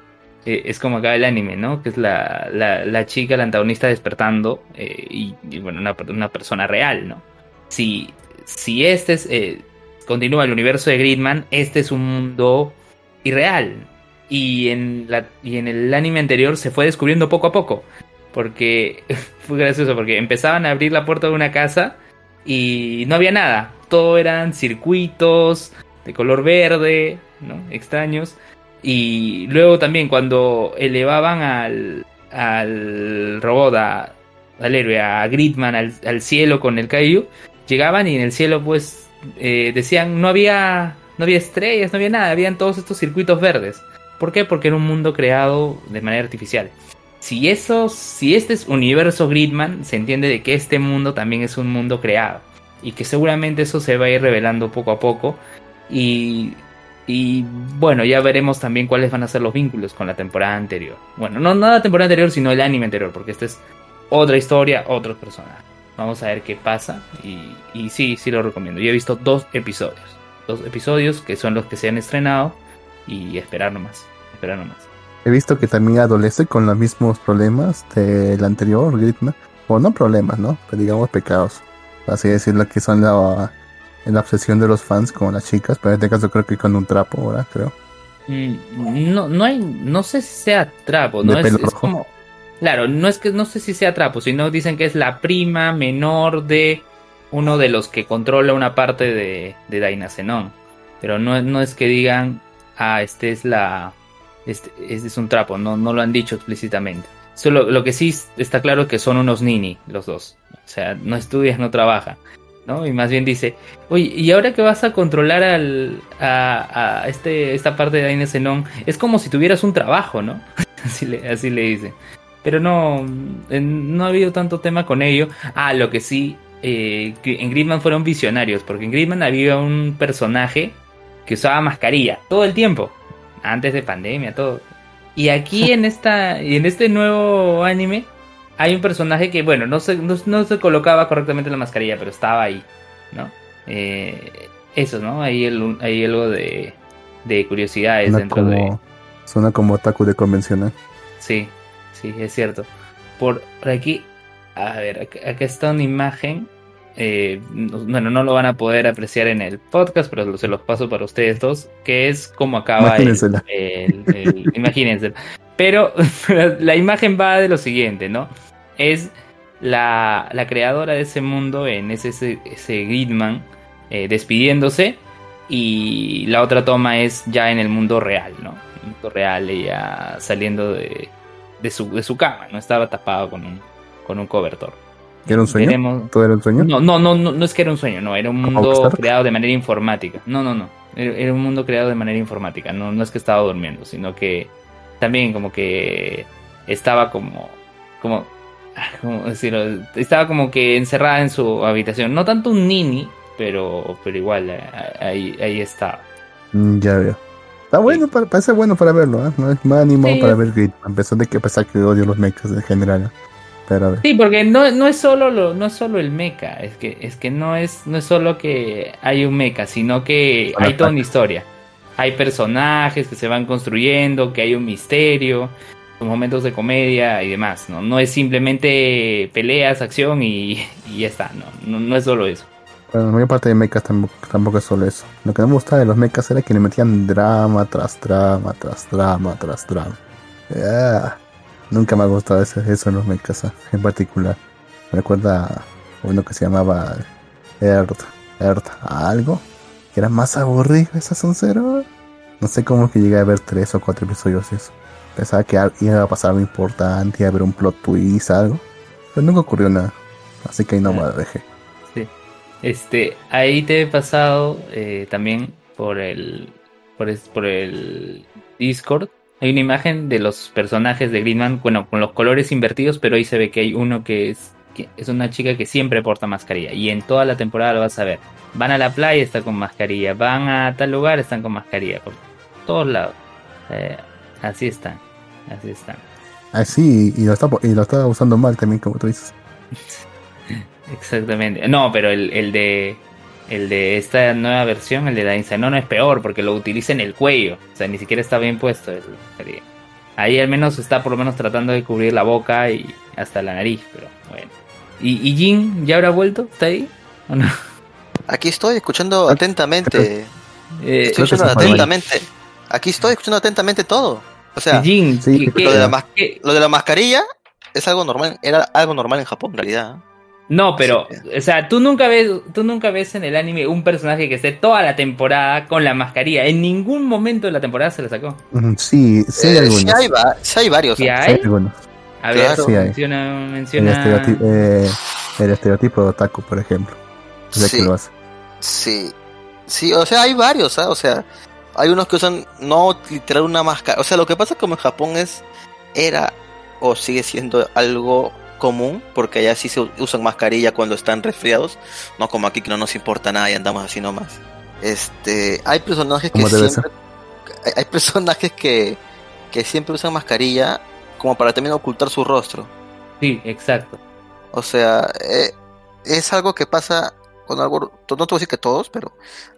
Eh, es como acaba el anime, ¿no? Que es la, la, chica, la antagonista despertando eh, y, bueno, una, una, persona real, ¿no? Si, si este es, continúa el universo de Gridman, este es un mundo irreal. Y en, la, y en el anime anterior se fue descubriendo poco a poco. Porque fue gracioso, porque empezaban a abrir la puerta de una casa y no había nada. Todo eran circuitos de color verde, ¿no? Extraños. Y luego también cuando elevaban al, al robot, al héroe, a Gridman, al, cielo con el Kaiju, llegaban y en el cielo pues eh, decían no había, no había estrellas, no había nada, habían todos estos circuitos verdes. ¿Por qué? Porque era un mundo creado de manera artificial si eso, si este es universo Gridman, se entiende de que este mundo también es un mundo creado. Y que seguramente eso se va a ir revelando poco a poco. Y, y bueno, ya veremos también cuáles van a ser los vínculos con la temporada anterior. Bueno, no, no la temporada anterior, sino el anime anterior, porque esta es otra historia, otros personajes. Vamos a ver qué pasa. Y, y sí, sí lo recomiendo. Yo he visto dos episodios. Dos episodios que son los que se han estrenado. Y esperar nomás. Esperar nomás. He visto que también adolece con los mismos problemas del anterior Gridman. O no problemas, ¿no? Pero digamos pecados. Así decirlo, que son la, la obsesión de los fans con las chicas. Pero en este caso creo que con un trapo, ahora creo. Mm, no, no hay, no sé si sea trapo, no es, como, claro, no es que no sé si sea trapo, sino dicen que es la prima menor de uno de los que controla una parte de, de Dynacenon. Pero no, no es que digan, ah, este es la, este, es un trapo, no, no lo han dicho explícitamente. Solo, lo que sí está claro es que son unos nini los dos. O sea, no estudias, no trabaja. ¿no? Y más bien dice, oye, ¿y ahora que vas a controlar al, a, este, esta parte de Aine Zenon? Es como si tuvieras un trabajo, ¿no? así, le, así le dice. Pero no, no ha habido tanto tema con ello. Ah, lo que sí, eh, en Gridman fueron visionarios, porque en Gridman había un personaje que usaba mascarilla todo el tiempo, antes de pandemia, todo. Y aquí en esta y en este nuevo anime hay un personaje que, bueno, no se, no, se colocaba correctamente la mascarilla, pero estaba ahí, ¿no? Eh, eso, ¿no? Hay, el, hay algo de, de curiosidades dentro de... Suena como otaku de convencional. Sí, sí, es cierto. Por, aquí, a ver, aquí, está una imagen. Eh, bueno, no lo van a poder apreciar en el podcast, pero se los paso para ustedes dos, que es como acaba el, el, imagínense. Pero la imagen va de lo siguiente, ¿no? Es la, la creadora de ese mundo en ese, ese, Gridman eh, despidiéndose y la otra toma es ya en el mundo real, ¿no? El mundo real, ella saliendo de, de, su, de su cama, ¿no? Estaba tapado con un, con un cobertor. ¿Era un sueño? ¿Todo era un sueño? No, no, no, no, es que era un sueño, no, era un mundo creado de manera informática. No, no, no. Era un mundo creado de manera informática. No, no es que estaba durmiendo, sino que también como que estaba como, como ¿cómo decirlo? Estaba como que encerrada en su habitación. No tanto un nini, pero, pero igual, eh, ahí, ahí está. Mm, ya veo. Está bueno, para, parece bueno para verlo, ¿eh? No es más animado para ver Grid, a pesar de que a pesar que odio los mechas en general. Pero Sí, porque no, no es solo lo, no es solo el mecha, es que, es que no es, no es solo que hay un mecha, sino que hay toda una historia. Hay personajes que se van construyendo, que hay un misterio, momentos de comedia y demás, ¿no? No es simplemente peleas, acción y, y ya está, ¿no? ¿no? es solo eso. Bueno, la mayor parte de mechas tampoco, es solo eso. Lo que no me gustaba de los mechas era que le metían drama tras drama, tras drama, tras drama. Ah, nunca me ha gustado eso, eso en los mechas ah, en particular. Me recuerda uno que se llamaba Earth, Earth algo, que era más aburrido esa cero No sé cómo que llegué a ver tres o cuatro episodios de eso. Pensaba que iba a pasar algo importante, iba a haber un plot twist, algo. Pero nunca ocurrió nada. Así que ahí no me lo dejé. Sí. Este, ahí te he pasado eh, también por el, por, por el Discord. Hay una imagen de los personajes de Greenman, bueno, con los colores invertidos, pero ahí se ve que hay uno que es, que es una chica que siempre porta mascarilla. Y en toda la temporada lo vas a ver. Van a la playa, está con mascarilla. Van a tal lugar, están con mascarilla. Por todos lados. Eh, así están. Así está. Así, ah, y lo está, y lo está usando mal también, como tú dices. Exactamente. No, pero el, el de el de esta nueva versión, el de Dainzan, no, no es peor porque lo utiliza en el cuello. O sea, ni siquiera está bien puesto. Ahí al menos está por lo menos tratando de cubrir la boca y hasta la nariz, pero bueno. ¿Y, y Jin ya habrá vuelto? ¿Está ahí? ¿O no? Aquí estoy escuchando atentamente. Eh, estoy escuchando atentamente. Aquí estoy escuchando atentamente todo. O sea, lo, de la mascarilla es algo normal, era algo normal en Japón en realidad. No, pero, o sea, tú nunca ves, tú nunca ves en el anime un personaje que esté toda la temporada con la mascarilla. En ningún momento de la temporada se la sacó. Sí, sí hay eh, algunos. Sí hay, varios. ¿Sí hay? A ver, menciona, menciona... El, estereotipo, eh, el estereotipo de otaku, por ejemplo. Sí. lo hace. Sí. Sí, o sea, hay varios, ¿sabes? ¿ah? O sea, hay unos que usan no literal una máscara. O sea, lo que pasa como en Japón es, era o sigue siendo algo común, porque allá sí se usan mascarilla cuando están resfriados, no como aquí que no nos importa nada y andamos así nomás. Este, hay personajes que siempre, hay personajes que, que siempre usan mascarilla como para también ocultar su rostro. Sí, exacto. O sea, eh, es algo que pasa con algo, no te voy a decir que todos, pero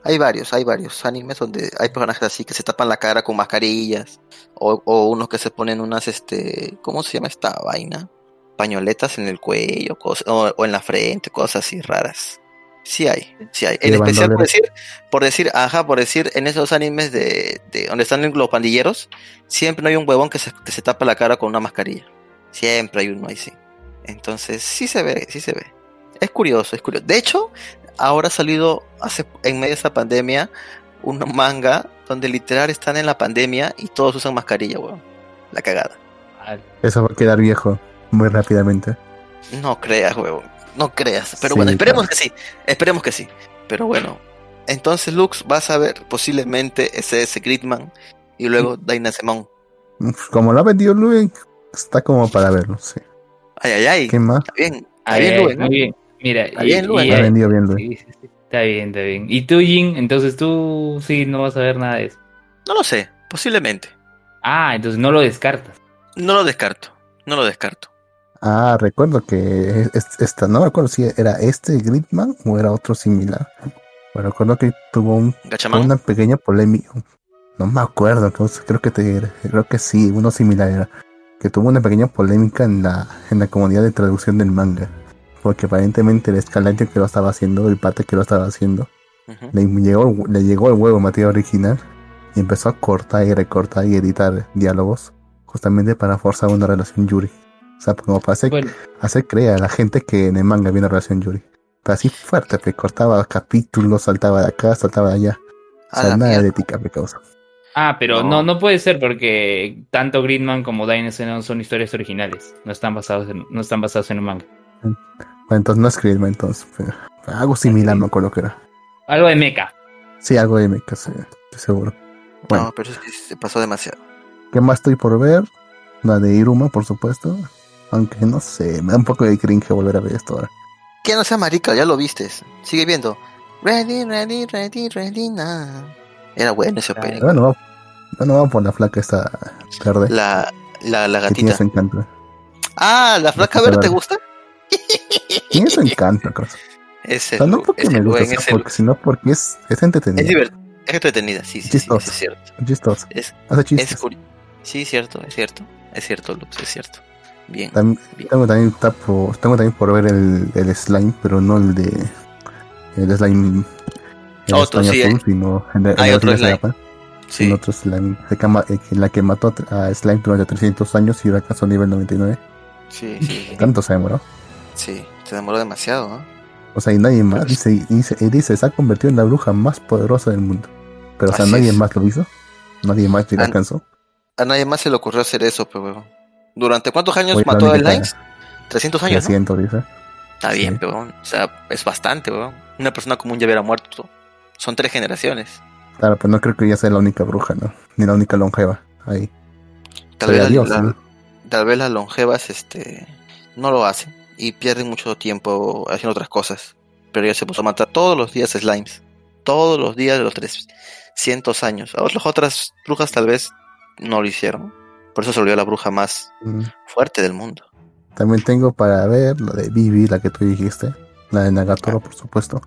hay varios, hay varios animes donde hay personajes así que se tapan la cara con mascarillas, o, o unos que se ponen unas, este, ¿cómo se llama esta vaina? Pañoletas en el cuello, cosas, o, en la frente, cosas así raras. Sí hay, sí hay. En especial por decir, por decir, ajá, por decir, en esos animes de, de donde están los pandilleros, siempre no hay un huevón que se, que se tapa la cara con una mascarilla. Siempre hay uno ahí, sí. Entonces, sí se ve, sí se ve. Es curioso, es curioso. De hecho, ahora ha salido hace, en medio de esa pandemia un manga donde literal están en la pandemia y todos usan mascarilla, weón. La cagada. Eso va a quedar viejo muy rápidamente. No creas, weón. No creas. Pero bueno, esperemos que sí. Esperemos que sí. Pero bueno. Entonces, Lux, vas a ver posiblemente ese, ese Gridman y luego Dynasemon. Como lo ha vendido Luen, está como para verlo, sí. Ay, ay, ay. ¿Qué más? bien. Está bien, Muy bien. Mira, Está y- bien, y- Ha vendido bien, Lu. sí, sí, sí, Está bien, está bien. ¿Y tú, Jin? Entonces tú sí no vas a ver nada de eso. No lo sé, posiblemente. Ah, entonces no lo descartas. No lo descarto, no lo descarto. Ah, recuerdo que es- esta, no recuerdo si era este Gridman o era otro similar. Pero recuerdo que tuvo un- una pequeña polémica. No me acuerdo, creo, que te, creo que sí, uno similar era. Que tuvo una pequeña polémica en la, en la comunidad de traducción del manga. Porque aparentemente el escalante que lo estaba haciendo, el pate que lo estaba haciendo, le llegó, le llegó el huevo material original y empezó a cortar y recortar y editar diálogos justamente para forzar una relación Yuri. O sea, como para hacer, Bueno, hacer creer a la gente que en el manga había una relación Yuri. Pero así fuerte, que cortaba capítulos, saltaba de acá, saltaba de allá. O sea, nada mierda. de ética, me causa. ah, pero No. no. no, puede ser porque tanto Gridman como Dynasty no son historias originales. No están basados en, no están basados en un manga. Bueno, entonces no escribirme entonces. pero algo similar, no con lo que era. Algo de mecha. Sí, algo de mecha, sí, estoy seguro. Bueno. No, pero sí se pasó demasiado. ¿Qué más estoy por ver? La de Iruma, por supuesto. Aunque no sé, me da un poco de cringe volver a ver esto ahora. Que no sea marica, ya lo vistes. Sigue viendo. Ready, ready, ready, ready now. Era bueno ese opening. Bueno, bueno, va por la flaca esta verde. La, la, la gatita. encanto. Ah, la flaca verde te gusta? Tiene su encanto, cosa. Ese O sea, no porque ese me gusta, porque, sino porque es, es Es entretenida. divertido. Es entretenida, sí, sí, sí, Chistoso. eso es cierto. Es chistoso. Es, Hace es chistes. curi- Sí, cierto, es cierto. Es cierto, Lux, es cierto. Bien. También, Bien. tengo, también, tapo- tengo también por ver el, el slime, pero no el de. El slime. El Otro, slime sí, azul, sino el el hay otro slime. Sí. sino otro slime. eh, la que mató a slime durante 300 años y ahora alcanzó nivel 99. Sí, sí. Tanto se demoró. Sí, se demoró demasiado, ¿no? O sea, y nadie más. Dice, y dice, dice, se ha convertido en la bruja más poderosa del mundo. Pero, o sea, Así nadie es. más lo hizo. Nadie más le alcanzó. A nadie más se le ocurrió hacer eso, pero huevón. ¿Durante cuántos años Oye, mató a Lines? 300 años, ¿no? 300, dice. Está bien, sí. pero huevón. O sea, es bastante, weón. Una persona común ya hubiera muerto. Son tres generaciones. Claro, pero no creo que ella sea la única bruja, ¿no? Ni la única longeva. Ahí. Tal vez, la- ¿no? tal vez las longevas este, no lo hacen y pierden mucho tiempo haciendo otras cosas. Pero ella se puso a matar todos los días slimes. Todos los días de los 300 años. A Las otras brujas tal vez no lo hicieron. Por eso se volvió la bruja más Mm. fuerte del mundo. También tengo para ver la de Vivi, la que tú dijiste. La de Nagatoro, por supuesto.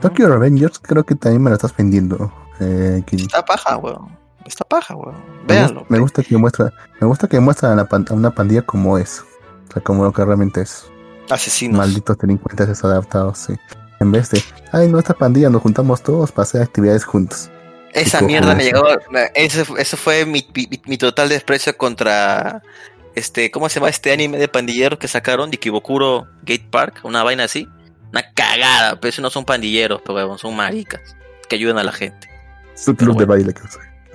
Tokyo Revengers, creo que también me la estás vendiendo. Eh. Está paja, weón. Está paja, weón. me, Véanlo. gusta, me gusta que muestra, me gusta que muestra a, la pan- a una pandilla como es. O sea, como lo que realmente es. Asesinos. Malditos delincuentes desadaptados, sí. En vez de, ay, no, esta pandilla nos juntamos todos para hacer actividades juntos. Esa mierda me llegó. fu- ese fue mi, mi, mi total desprecio contra. Este, ¿cómo se llama este anime de pandilleros que sacaron? De Kibokuro Gate Park, una vaina así. Una cagada, pero eso no son pandilleros, pero huevón, son maricas que ayudan a la gente. Su club de baile,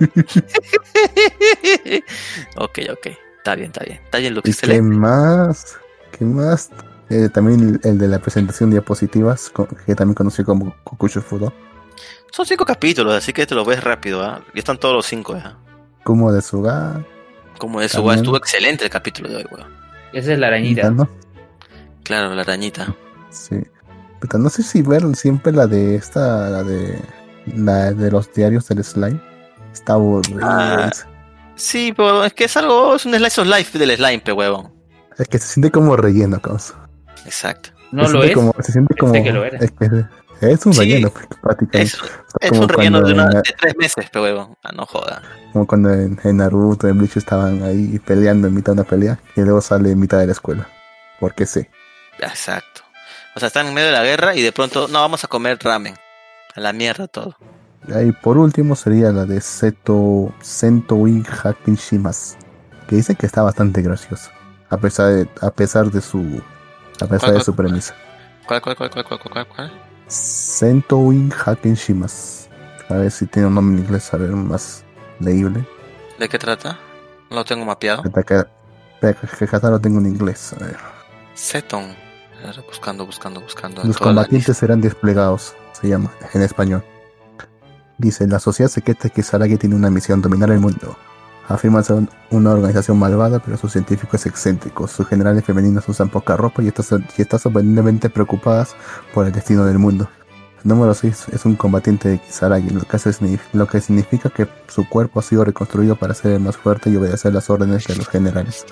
ok, ok. Está bien, está bien. Está bien, Lux. ¿Y qué más? ¿Qué más? Eh, también el de la presentación de diapositivas, que también conocí como Kokushu Fudo. Son cinco capítulos, así que te lo ves rápido, ¿ah? Ya están todos los cinco, ¿ya? Como de Suga. Como eso, También. estuvo excelente el capítulo de hoy, weón. Esa es la arañita. ¿no? Claro, la arañita. Sí. Pero no sé si ver siempre la de esta, la de la de los diarios del slime. Está aburrida. Ah. Sí, pero es que es algo, es un slice of life del slime, pe huevón. Es que se siente como relleno, causa. Exacto. No se lo es. Como, se siente como. que lo era. Es, que es un Sí. relleno, pues, prácticamente. Es, un relleno de, una, de tres meses, pe huevón. Ah, no joda. Como cuando en, en Naruto, en Bleach estaban ahí peleando en mitad de una pelea y luego sale en mitad de la escuela. Porque sí. Exacto. O sea, están en medio de la guerra y de pronto, no, vamos a comer ramen. A la mierda todo. Y por último sería la de Seto Sentoi Haken Shimas, que dice que está bastante graciosa, a pesar de, a pesar de su a pesar ¿Cuál, de su premisa. ¿Cuál, cuál, cuál, cuál, cuál, cuál, cuál? Sentoi Haken Shimas. A ver si tiene un nombre en inglés, a ver, más leíble. ¿De qué trata? No lo tengo mapeado. Acá lo tengo en inglés. A ver. Seton. Buscando, buscando, buscando. Los combatientes serán desplegados, se llama en español. Dice, la sociedad secreta que Saragi tiene una misión, dominar el mundo. Afirman ser una organización malvada, pero sus científicos excéntricos. Sus generales femeninos usan poca ropa y están, y sorprendentemente preocupadas por el destino del mundo. Número 6 es un combatiente de Kisaragi, lo que, hace, lo que significa que su cuerpo ha sido reconstruido para ser más fuerte y obedecer las órdenes de los generales.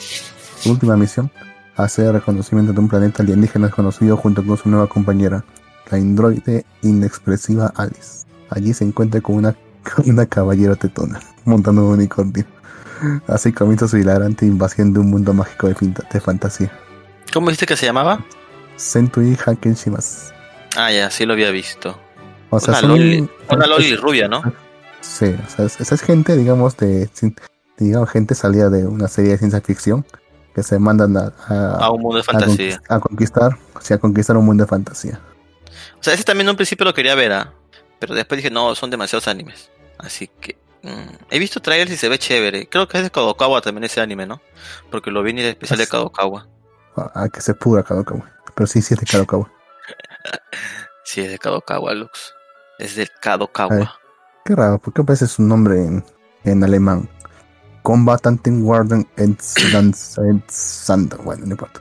Su última misión, hacer reconocimiento de un planeta alienígena desconocido junto con su nueva compañera, la androide inexpresiva Alice. Allí se encuentra con una, una caballero tetona, montando un unicornio. Así comienza su hilarante invasión de un mundo mágico de, fantasía. ¿Cómo dijiste que se llamaba? Sentui Haken Shimas. Ah, ya, sí lo había visto. O sea, una, loli, una loli rubia, ¿no? Sí, o sea, es- esa es gente, digamos, de, digamos, gente salida de una serie de ciencia ficción que se mandan a, a, A un mundo de fantasía. a conquistar, o sea, a conquistar un mundo de fantasía. O sea, ese también en un principio lo quería ver, ¿ah? Pero después dije, no, son demasiados animes. Así que... mm, he visto trailers y se ve chévere. Creo que es de Kadokawa también ese anime, ¿no? Porque lo vi en el especial de Kadokawa. A, a que se pudra Kadokawa. Pero sí, sí es de Kadokawa. Sí, es de Kadokawa, Lux. Es del Kadokawa. Qué raro, ¿por qué aparece su nombre en, en alemán? Combatanten Warden en Sand. Bueno, no importa.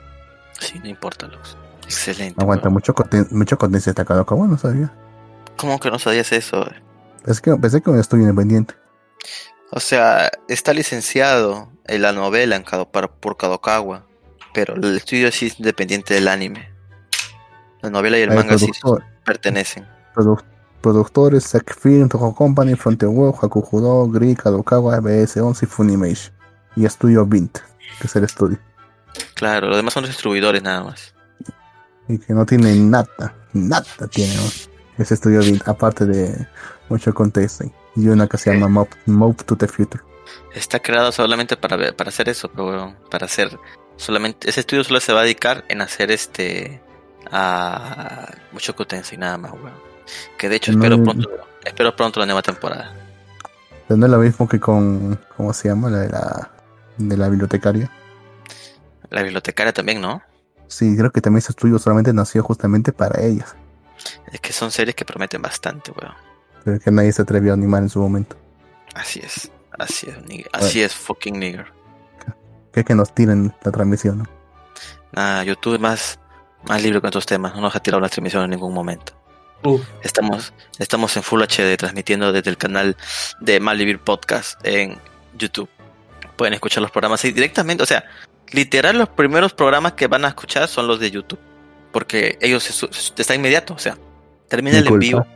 Sí, no importa, Lux. Excelente. Aguanta, mucho, conten- mucho contenido de Kadokawa, no sabía. ¿Cómo que no sabías eso? Es que pensé que era un estudio independiente. O sea, está licenciado en la novela en Kado- para- por Kadokawa, pero el estudio sí es independiente del anime. La novela y el manga sí pertenecen. produ- productores Sek Film, Toho Company, Frontier Web, Hakujudo, Gri, Kadokawa, BS11 y Funimation. Y Estudio Vint, que es el estudio. Claro, los demás son distribuidores nada más. Y que no tiene nada, nada tiene ese estudio Vint, aparte de mucho contexto. Y una que se llama Move, Move to the Future. Está creado solamente para para hacer eso, pero para hacer solamente ese estudio solo se va a dedicar en hacer este a mucho y nada más, weón. Que de hecho No, espero pronto, espero pronto la nueva temporada. No es lo mismo que con, ¿cómo se llama? La de la, de la bibliotecaria. La bibliotecaria también, ¿no? Sí, creo que también ese estudio solamente nació justamente para ellas. Es que son series que prometen bastante, weón. Pero que nadie se atrevió a animar en su momento. Así es, así es, nigga, así es, fucking nigger. Que que nos tiren la transmisión, ¿no? Nada, YouTube es más, más libre con estos temas, no nos ha tirado la transmisión en ningún momento. Uf, Estamos, estamos en Full HD transmitiendo desde el canal de Malvivir Podcast en YouTube. Pueden escuchar los programas ahí directamente, o sea, literal los primeros programas que van a escuchar son los de YouTube, porque ellos se su- está inmediato, o sea, termina Mi el en vivo,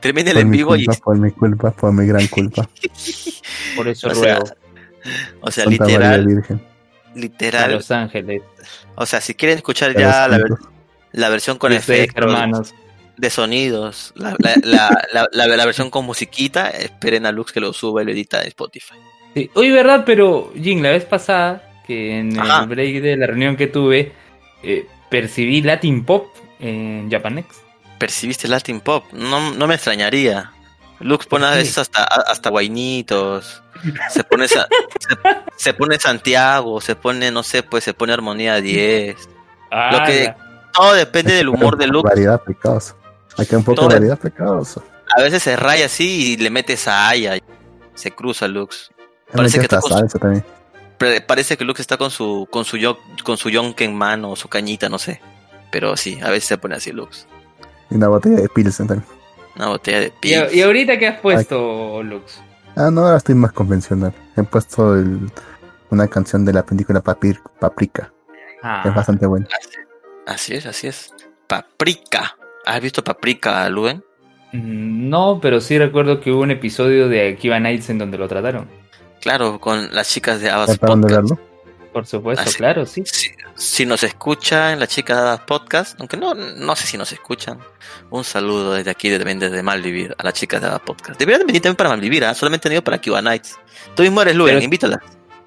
termina el en mi vivo y, culpa, por mi culpa, por mi gran culpa. por eso o sea, ruego o sea, Santa María literal, Virgen. a literal, Los Ángeles. o sea, si quieren escuchar a ya la, ver- santos. la versión con Y efectos, hermanos. de sonidos, la, la, la, la, la- la versión con musiquita, esperen a Lux que lo suba y lo edita en Spotify. Sí. Oye, ¿verdad? Pero, Jin, la vez pasada, que en Ajá. el break de la reunión que tuve, eh, percibí Latin Pop en Japanex. ¿Percibiste Latin Pop? No, no me extrañaría. Lux pone a veces hasta, hasta guainitos, se pone, sa- se, se pone Santiago, se pone, no sé, pues se pone Armonía 10. Lo que- Todo depende del humor de Lux. Variedad pecados. Aquí un poco de variedad pecados. A veces se raya así y le mete Saya. Se cruza Lux. Parece que está con su- salsa también. Parece que Lux está con su con su yo, con su yonke en mano o su cañita, no sé. Pero sí, a veces se pone así Lux. Y una botella de Pilsen también. Una botella de ¿Y, pils. y ahorita qué has puesto, Lux? Ah, no, ahora estoy más convencional. He puesto el- una canción de la película Papir, Paprika. Ah, es bastante buena. Así es, así es. Paprika. ¿Has visto Paprika, Luen? mm, No, pero sí recuerdo que hubo un episodio de Akiva Nights en donde lo trataron. Claro, con las chicas de Abbas ¿Trataron de Podcast. verlo? Por supuesto, Ah, sí. claro, sí. Si, si nos escuchan las chicas Podcast, aunque no, no sé si nos escuchan, un saludo desde aquí, también desde Malvivir, a las chicas de Podcast. Deberían venir también para Malvivir, ¿ah? solamente han ido para Cuba Nights. Tú mismo eres Luen, Pero- invítala.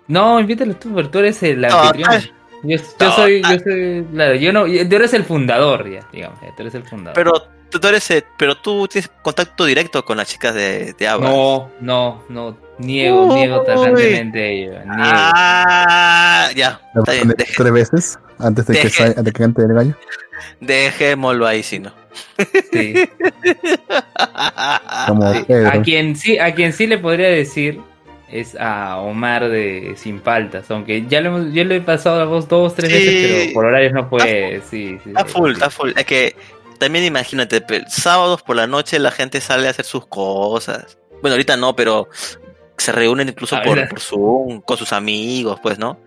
No, invítalo tú, pero tú eres el No, anfitrión. ay. Yo, yo No, soy, yo soy, claro, yo no, tú eres el fundador, ya, digamos, tú eres el fundador. Pero tú, tú eres, eh, pero tú tienes contacto directo con las chicas de, de Abbas. no, no, no, niego, Uy. niego tajantemente ello, niego. Ah, ya, ¿La está bien, pones deje- tres veces antes de que, Deje. antes de que cante el gallo. dejémoslo ahí, si no. Sí. Como Sí, Pedro. A quien sí, a quien sí le podría decir es a Omar de Sin Paltas, aunque ya lo hemos, yo lo he pasado a vos dos, tres Sí. veces, pero por horarios no puede, sí, sí. Está sí. full, está full. Es que también imagínate, sábados por la noche la gente sale a hacer sus cosas. Bueno, ahorita no, pero se reúnen incluso Ah, por, por Zoom, con sus amigos, pues, ¿no?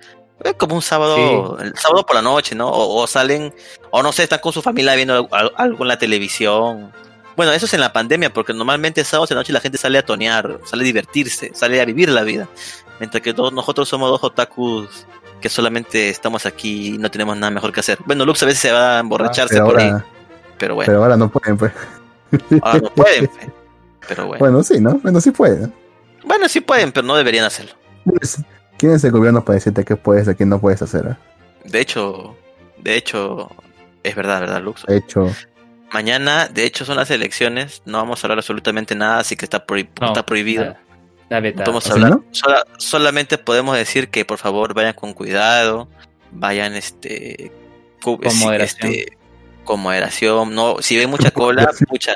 Es como un sábado, el sábado por la noche, ¿no? O, o salen, o no sé, están con su familia viendo al- al- algo en la televisión. Bueno, eso es en la pandemia, porque normalmente sábados de noche la gente sale a tonear, sale a divertirse, sale a vivir la vida. Mientras que todos nosotros somos dos otakus que solamente estamos aquí y no tenemos nada mejor que hacer. Bueno, Lux a veces se va a emborracharse pero, por ahí, pero bueno, pero ahora no pueden, pues. ahora no pueden. pe. Pero bueno. Bueno, sí, ¿no? Bueno, sí pueden. Bueno, sí pueden, pero no deberían hacerlo. ¿Quién es- ¿Quién es el gobierno para decirte qué puedes y qué no puedes hacer? eh? De hecho, de hecho, es verdad, ¿verdad, Lux? De hecho, Mañana, de hecho, son las elecciones. No vamos a hablar absolutamente nada, así que está, prohi- No, está prohibido. nada. Está No podemos ¿Ah, sí, hablar. no? Sola- solamente podemos decir que por favor vayan con cuidado, vayan este Con sí, moderación. este, con moderación. No, si ven mucha cola, pucha,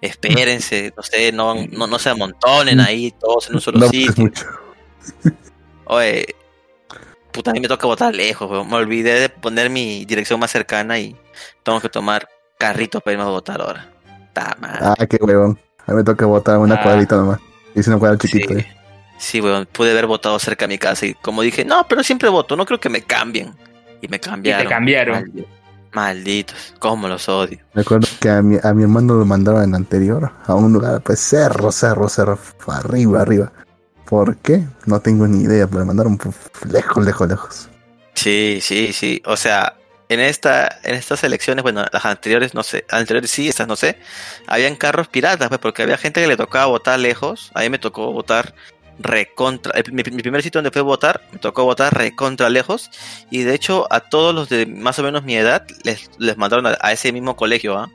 espérense, no sé, no, no, no se amontonen ahí todos en un solo no sitio. puedes mucho. Oye, puta, a mí me toca votar lejos, weón. Me olvidé de poner mi dirección más cercana y tengo que tomar carrito para irme a votar ahora. Ta madre. Ah, qué huevón. A mí me toca botar una Ah. cuadrita nomás. Hice una cuadra chiquita. Sí, eh. sí, weón, pude haber votado cerca de mi casa y como dije, no, pero siempre voto, no creo que me cambien. Y me cambiaron. cambiaron. Maldi- Malditos, cómo los odio. Recuerdo que a mi, a mi hermano lo mandaron en anterior a un lugar, pues cerro, cerro, cerro, arriba, arriba. ¿Por qué? No tengo ni idea, pero me mandaron lejos, lejos, lejos. Sí, sí, sí. O sea, en esta, en estas elecciones, bueno, las anteriores no sé, anteriores sí, estas no sé, habían carros piratas, pues, porque había gente que le tocaba votar lejos. A mí me tocó votar recontra. mi, primer sitio donde fui a votar, me tocó votar recontra lejos. Y de hecho, a todos los de más o menos mi edad, les, les mandaron a, ese mismo colegio, ¿ah?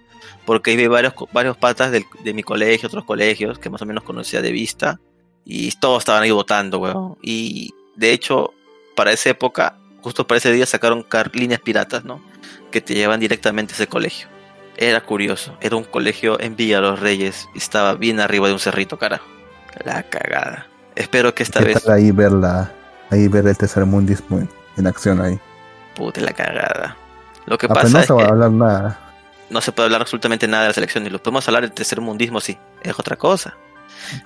Porque vi varios, varios patas del- de mi colegio, otros colegios, que más o menos conocía de vista. Y todos estaban ahí votando, weón. Y de hecho, para esa época, justo para ese día sacaron car- líneas piratas, ¿no? Que te llevan directamente a ese colegio. Era curioso. Era un colegio en Villa Los Reyes. Estaba bien arriba de un cerrito, carajo. La cagada. Espero que esta ¿Qué vez... tal ahí ver la, ahí ver el tercermundismo en, en acción ahí? Puta la cagada. Lo que Ah, pues pasa no es se va a hablar nada. no se puede hablar absolutamente nada de las elecciones. Lo podemos hablar del tercer mundismo, sí. Es otra cosa.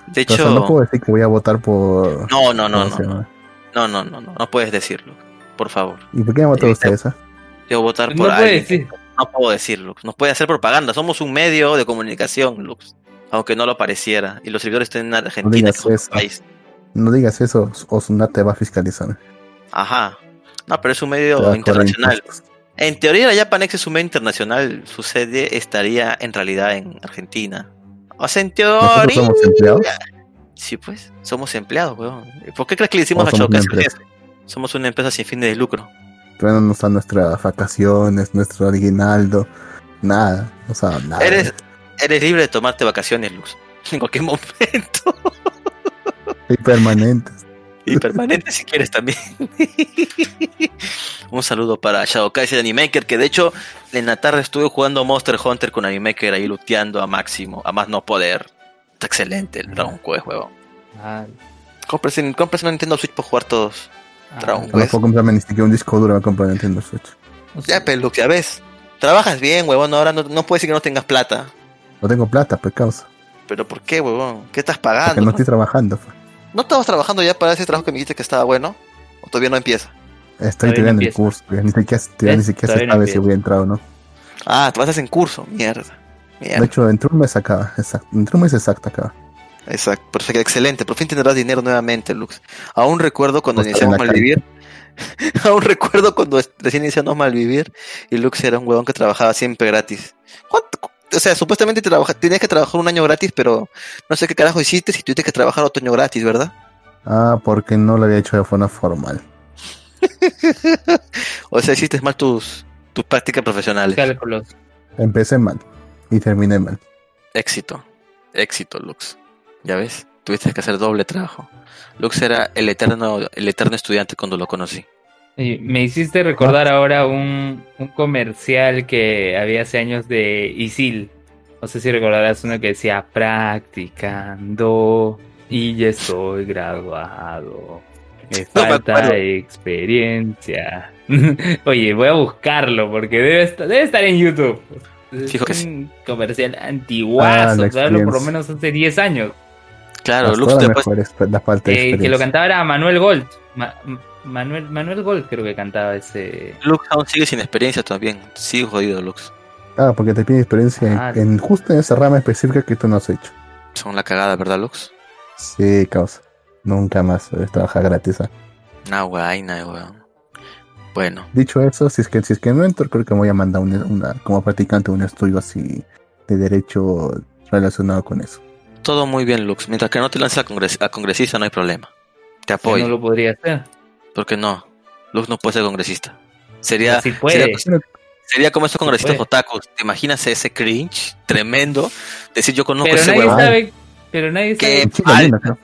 De Pero, o sea, hecho... no puedo decir que voy a votar por. No, no, no, ¿cómo no, no, no, no, no, no, no puedes decirlo, por favor. ¿Y por qué han votado Evita- ustedes? ah? Yo voy a votar No por puede alguien. decir. No puedo decirlo, no puede hacer propaganda. Somos un medio de comunicación, Lux. Aunque no lo pareciera. Y los servidores están en Argentina, digas que es eso. país. No digas eso, o Sunat te va a fiscalizar. Ajá. No, pero es un medio internacional. En teoría, la Japanex es un medio internacional. Su sede estaría en realidad en Argentina. O sea, en teoría. somos empleados. Sí, pues. Somos empleados, weón. ¿Por qué crees que le hicimos O a empresa. Somos una empresa sin fines de lucro. Pero no nos dan nuestras vacaciones, nuestro aguinaldo, nada. No saben nada. Eres, eres libre de tomarte vacaciones, Lux. En cualquier momento. Y permanentes. Y permanente si quieres también. Un saludo para Shadow Kaiser Animaker, que de hecho en la tarde estuve jugando Monster Hunter con Animaker ahí luteando a máximo, a más no poder. Está excelente el Dragon Quest, huevón. Cómprese, cómprese una Nintendo Switch para jugar todos. ah, Dragon No Pues- puedo comprarme ni siquiera un disco duro, compro el Nintendo Switch. no. Ya, Pelux, ya ves. Trabajas bien, huevón, ahora no, no puedes decir que no tengas plata. No tengo plata, pues causa. Pero ¿por qué, huevón? ¿Qué estás Porque pagando? no no? estoy trabajando. pues. ¿No estabas trabajando ya para ese trabajo que me dijiste que estaba bueno? ¿O todavía no empieza? Estoy Todavía no el curso. Ni siquiera, ni siquiera se no sabe si voy a entrar o no. Ah, te vas a hacer en curso, mierda. Mierda. De hecho, entró un mes acá. Exacto. Entró un mes exacto acá. Exacto, perfecto, excelente. Por fin tendrás dinero nuevamente, Lux. Aún recuerdo cuando Pues, iniciamos. Malvivir. Aún recuerdo cuando recién iniciamos Malvivir y Lux era un huevón que trabajaba siempre gratis. ¿Cuánto? O sea, supuestamente trabaja, tenías que trabajar un año gratis, pero no sé qué carajo hiciste si tuviste que trabajar otro año gratis, ¿verdad? Ah, porque no lo había hecho de forma formal. o sea, hiciste mal tus, tus prácticas profesionales. Cálculos. Empecé mal y terminé mal. Éxito, éxito, Lux. ¿Ya ves? Tuviste que hacer doble trabajo. Lux era el eterno, el eterno estudiante cuando lo conocí. Me hiciste recordar ahora un, un comercial que había hace años de Isil. No sé si recordarás uno que decía practicando Y ya estoy graduado. Me No falta acuerdo. experiencia. Oye, voy a buscarlo porque debe estar, debe estar en YouTube. Es Fijo que un comercial antiguazo, Ah, la claro, por lo menos hace 10 años. Claro, Lux después. mejor es la falta de Eh, que lo cantaba era Manuel Gold. Ma- Manuel, Manuel Gold creo que cantaba ese. Lux aún sigue sin experiencia también. Sigue jodido, Lux. Ah, porque te pide experiencia en- Ah. en, justo en esa rama específica que tú no has hecho. Son la cagada, ¿verdad, Lux? Sí, causa. Nunca más debes trabajar gratis. ¿ah? Nah, vaina, weón. Bueno, Dicho eso, si es que si es que no entro, creo que me voy a mandar una, una- como practicante un estudio así de derecho relacionado con eso. todo muy bien, Lux. Mientras que no te lances a, congres- a congresista, no hay problema. Te apoyo. no lo podría hacer. Porque no. Lux no puede ser congresista. Sería, Si puede. sería, sería como esos congresistas puede. otakus. ¿Te imaginas ese cringe tremendo? Decir, yo conozco pero ese huevón. sabe. Pero nadie ¿Qué? sabe. En Chile, Al- Luna, creo.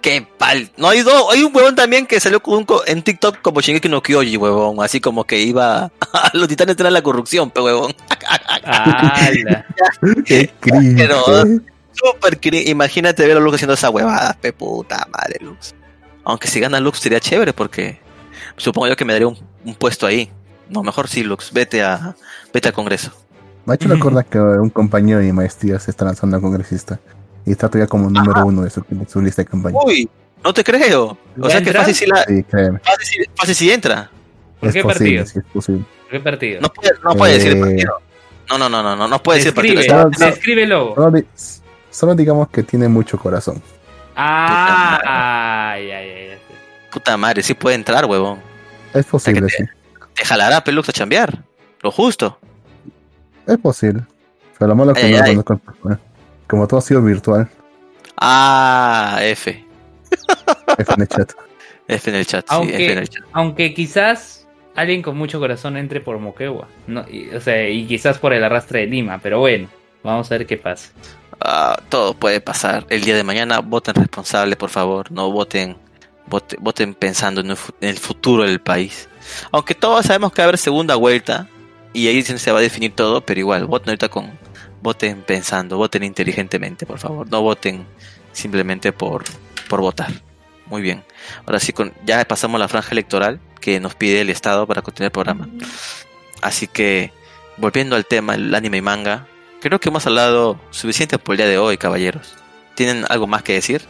Qué pal. No, hay dos. Hay un huevón también que salió con un co- en TikTok como Shingeki no Kyoji, huevón. Así como que iba a los titanes de la corrupción, pe huevón. Qué cringe. Pero-. Súper cringe. Imagínate ver a Lux haciendo esa huevada, pe puta madre, Lux. Aunque si gana Lux sería chévere porque supongo yo que me daría un, un puesto ahí. No, mejor sí, Lux. Vete a, vete al Congreso. Me ha hecho recordar que un compañero de mi maestría se está lanzando a congresista y está todavía como número uno de su, de su lista de campaña. Uy, no te creo. O ¿Va sea que fácil sí, la, Sí, créeme. fácil, sí- fácil sí entra. ¿Por es qué posible, partido? sí es posible. ¿Qué partido? No puede, no puede decir Eh, partido. No, no, no, no, no, no puede decir partido. Describe, partido. el logo. Solo, di- solo digamos que tiene mucho corazón. Ah, ay, ay, ay. ay. Puta madre, sí puede entrar, huevón. Es posible, O sea sí. Te jalará Pelux a chambear. Lo justo. Es posible. Pero lo malo que Ay, no lo ay. Como todo ha sido virtual, Ah, F. F en el chat. F en el chat, Aunque- sí, F en el chat. Aunque quizás alguien con mucho corazón entre por Moquegua. No, y- o sea, y quizás por el arrastre de Lima, pero bueno, vamos a ver qué pasa. Ah, todo puede pasar. El día de mañana voten responsable, por favor. No voten, vote- voten pensando en el, fu- en el futuro del país. Aunque todos sabemos que va a haber segunda vuelta y ahí se va a definir todo, pero igual, voten ahorita con, voten pensando, voten inteligentemente, por favor. No voten simplemente por, por votar. Muy bien. Ahora sí, con, ya pasamos la franja electoral que nos pide el Estado para continuar el programa. Así que, volviendo al tema, el anime y manga, creo que hemos hablado suficiente por el día de hoy, caballeros. ¿Tienen algo más que decir?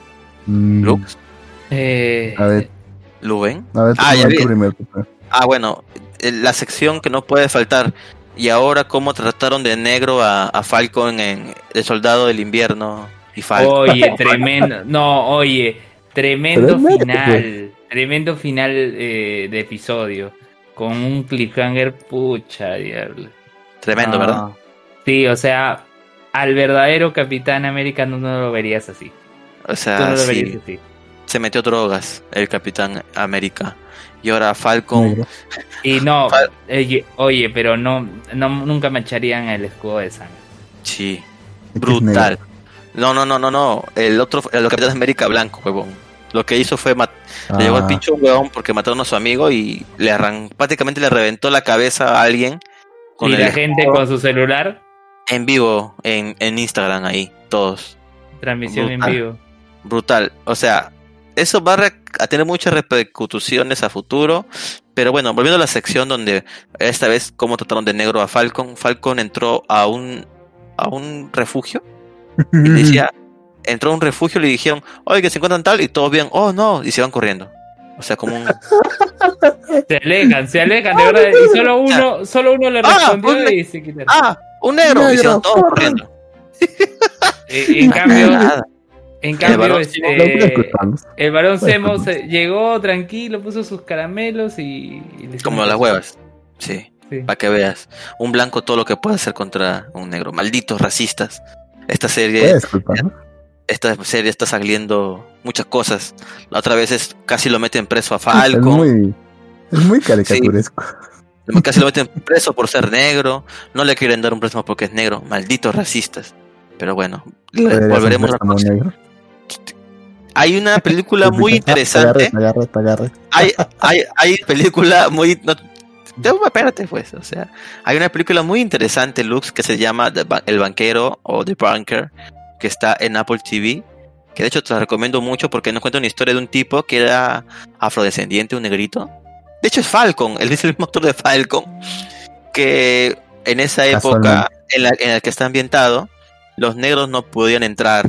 Mm, Lux, Eh, A ver, Luben. a ver, Ah, ya primero. Ah, bueno, eh, la sección que no puede faltar. Y ahora, ¿cómo trataron de negro a, a Falcon en El Soldado del Invierno y Falcon? Oye, tremendo. No, oye, tremendo Tremendo, final. Tremendo final eh, de episodio. Con un cliffhanger, pucha, diablo. Tremendo, Ah, ¿verdad? Sí, o sea, al verdadero Capitán América no, no lo verías así. O no sea, lo sí, verías así. se metió drogas el Capitán América. Y ahora Falcon. Y no, Fal- oye, oye, pero no, no nunca mancharían el escudo de sangre. Sí, brutal. No, no, no, no, no. El otro, el Capitán América blanco, huevón. Lo que hizo fue mat- le llegó Ah, pincho a un huevón porque mataron a su amigo y le arran prácticamente le reventó la cabeza a alguien con y la gente escudo con su celular, en vivo en, en Instagram ahí, todos. transmisión en vivo. Brutal. O sea, eso va a, tener muchas repercusiones a futuro. Pero bueno, volviendo a la sección donde esta vez cómo trataron de negro a Falcon. Falcon entró a un a un refugio y decía, entró a un refugio y le dijeron, oye, que se encuentran tal, y todos bien, oh no, y se van corriendo. O sea, como un... Se alejan, se alejan, de verdad. Y solo uno, solo uno le Ah, respondió y se quitaron. ¡Ah! ¡Un negro! Y se Negro, van todos corre. corriendo. Eh, en cambio, Nada. en El cambio, varón este, el varón llegó tranquilo, puso sus caramelos y, y Como las huevas. Sí, Sí. para que veas. Un blanco todo lo que puede hacer contra un negro. Malditos racistas. Esta serie... Esta serie está saliendo muchas cosas. La otra vez es, casi lo meten preso a Es muy, es muy caricaturesco. Casi lo meten preso por ser negro, no le quieren dar un préstamo porque es negro, malditos racistas. Pero bueno, volveremos a negro. Hay una película muy interesante, Te agarré, te agarré, te agarré. hay, hay, hay película muy... No, Te- espérate pues, o sea, hay una película muy interesante, Lux, que se llama El Banquero o The Banker, que está en Apple TV, que de hecho te la recomiendo mucho porque nos cuenta una historia de un tipo que era afrodescendiente, un negrito. De hecho es Falcon, él es el mismo actor de Falcon, que en esa época en la, en la que está ambientado, los negros no podían entrar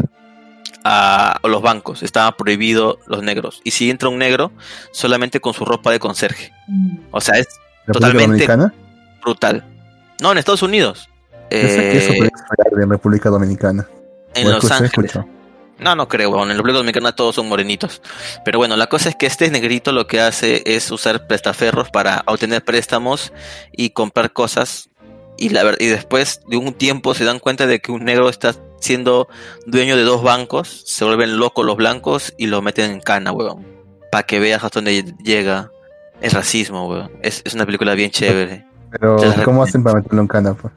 a los bancos, estaba prohibido los negros. Y si entra un negro, solamente con su ropa de conserje. O sea, es totalmente Dominicana? brutal. No, en Estados Unidos. Eso, eso Eh, puede ser en República Dominicana. en Los Ángeles. escucho. No, no creo, weón. En la República Dominicana todos son morenitos. Pero bueno, la cosa es que este negrito lo que hace es usar prestaferros para obtener préstamos y comprar cosas. Y, la, ver- y después de un tiempo se dan cuenta de que un negro está siendo dueño de dos bancos. Se vuelven locos los blancos y lo meten en cana, weón. Para que veas hasta dónde llega el racismo, weón. Es, es una película bien chévere. Pero, ¿cómo hacen para meterlo en cana? pues?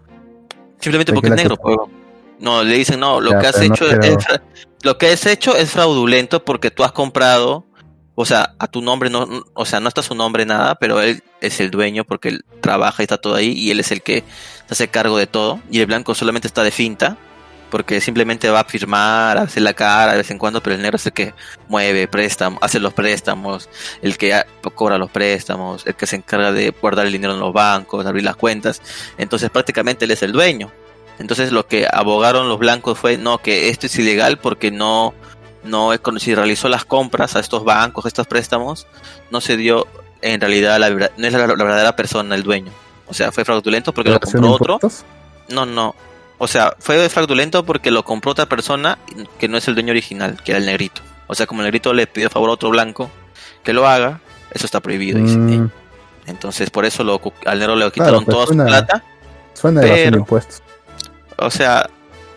Simplemente ¿De porque es negro, weón. No, le dicen, no, lo Ya, que has no hecho es lo que has hecho es fraudulento porque tú has comprado, o sea, a tu nombre no, o sea, no está su nombre nada, pero él es el dueño porque él trabaja y está todo ahí y él es el que se hace cargo de todo. Y el blanco solamente está de finta porque simplemente va a firmar, a hacer la cara de vez en cuando, pero el negro es el que mueve préstamos, hace los préstamos, el que cobra los préstamos, el que se encarga de guardar el dinero en los bancos, abrir las cuentas, entonces prácticamente él es el dueño. Entonces lo que abogaron los blancos fue no que esto es ilegal porque no no si realizó las compras a estos bancos, a estos préstamos, no se dio en realidad la, verdad- no es la, la verdadera persona el dueño. O sea, fue fraudulento porque lo ¿Declaración compró otro. No, no. O sea, fue fraudulento porque lo compró otra persona que no es el dueño original, que era el negrito. O sea, como el negrito le pidió favor a otro blanco que lo haga, eso está prohibido. dice. Mm, Entonces, por eso lo, al negro le quitaron pues toda su plata. suena de impuestos. O sea,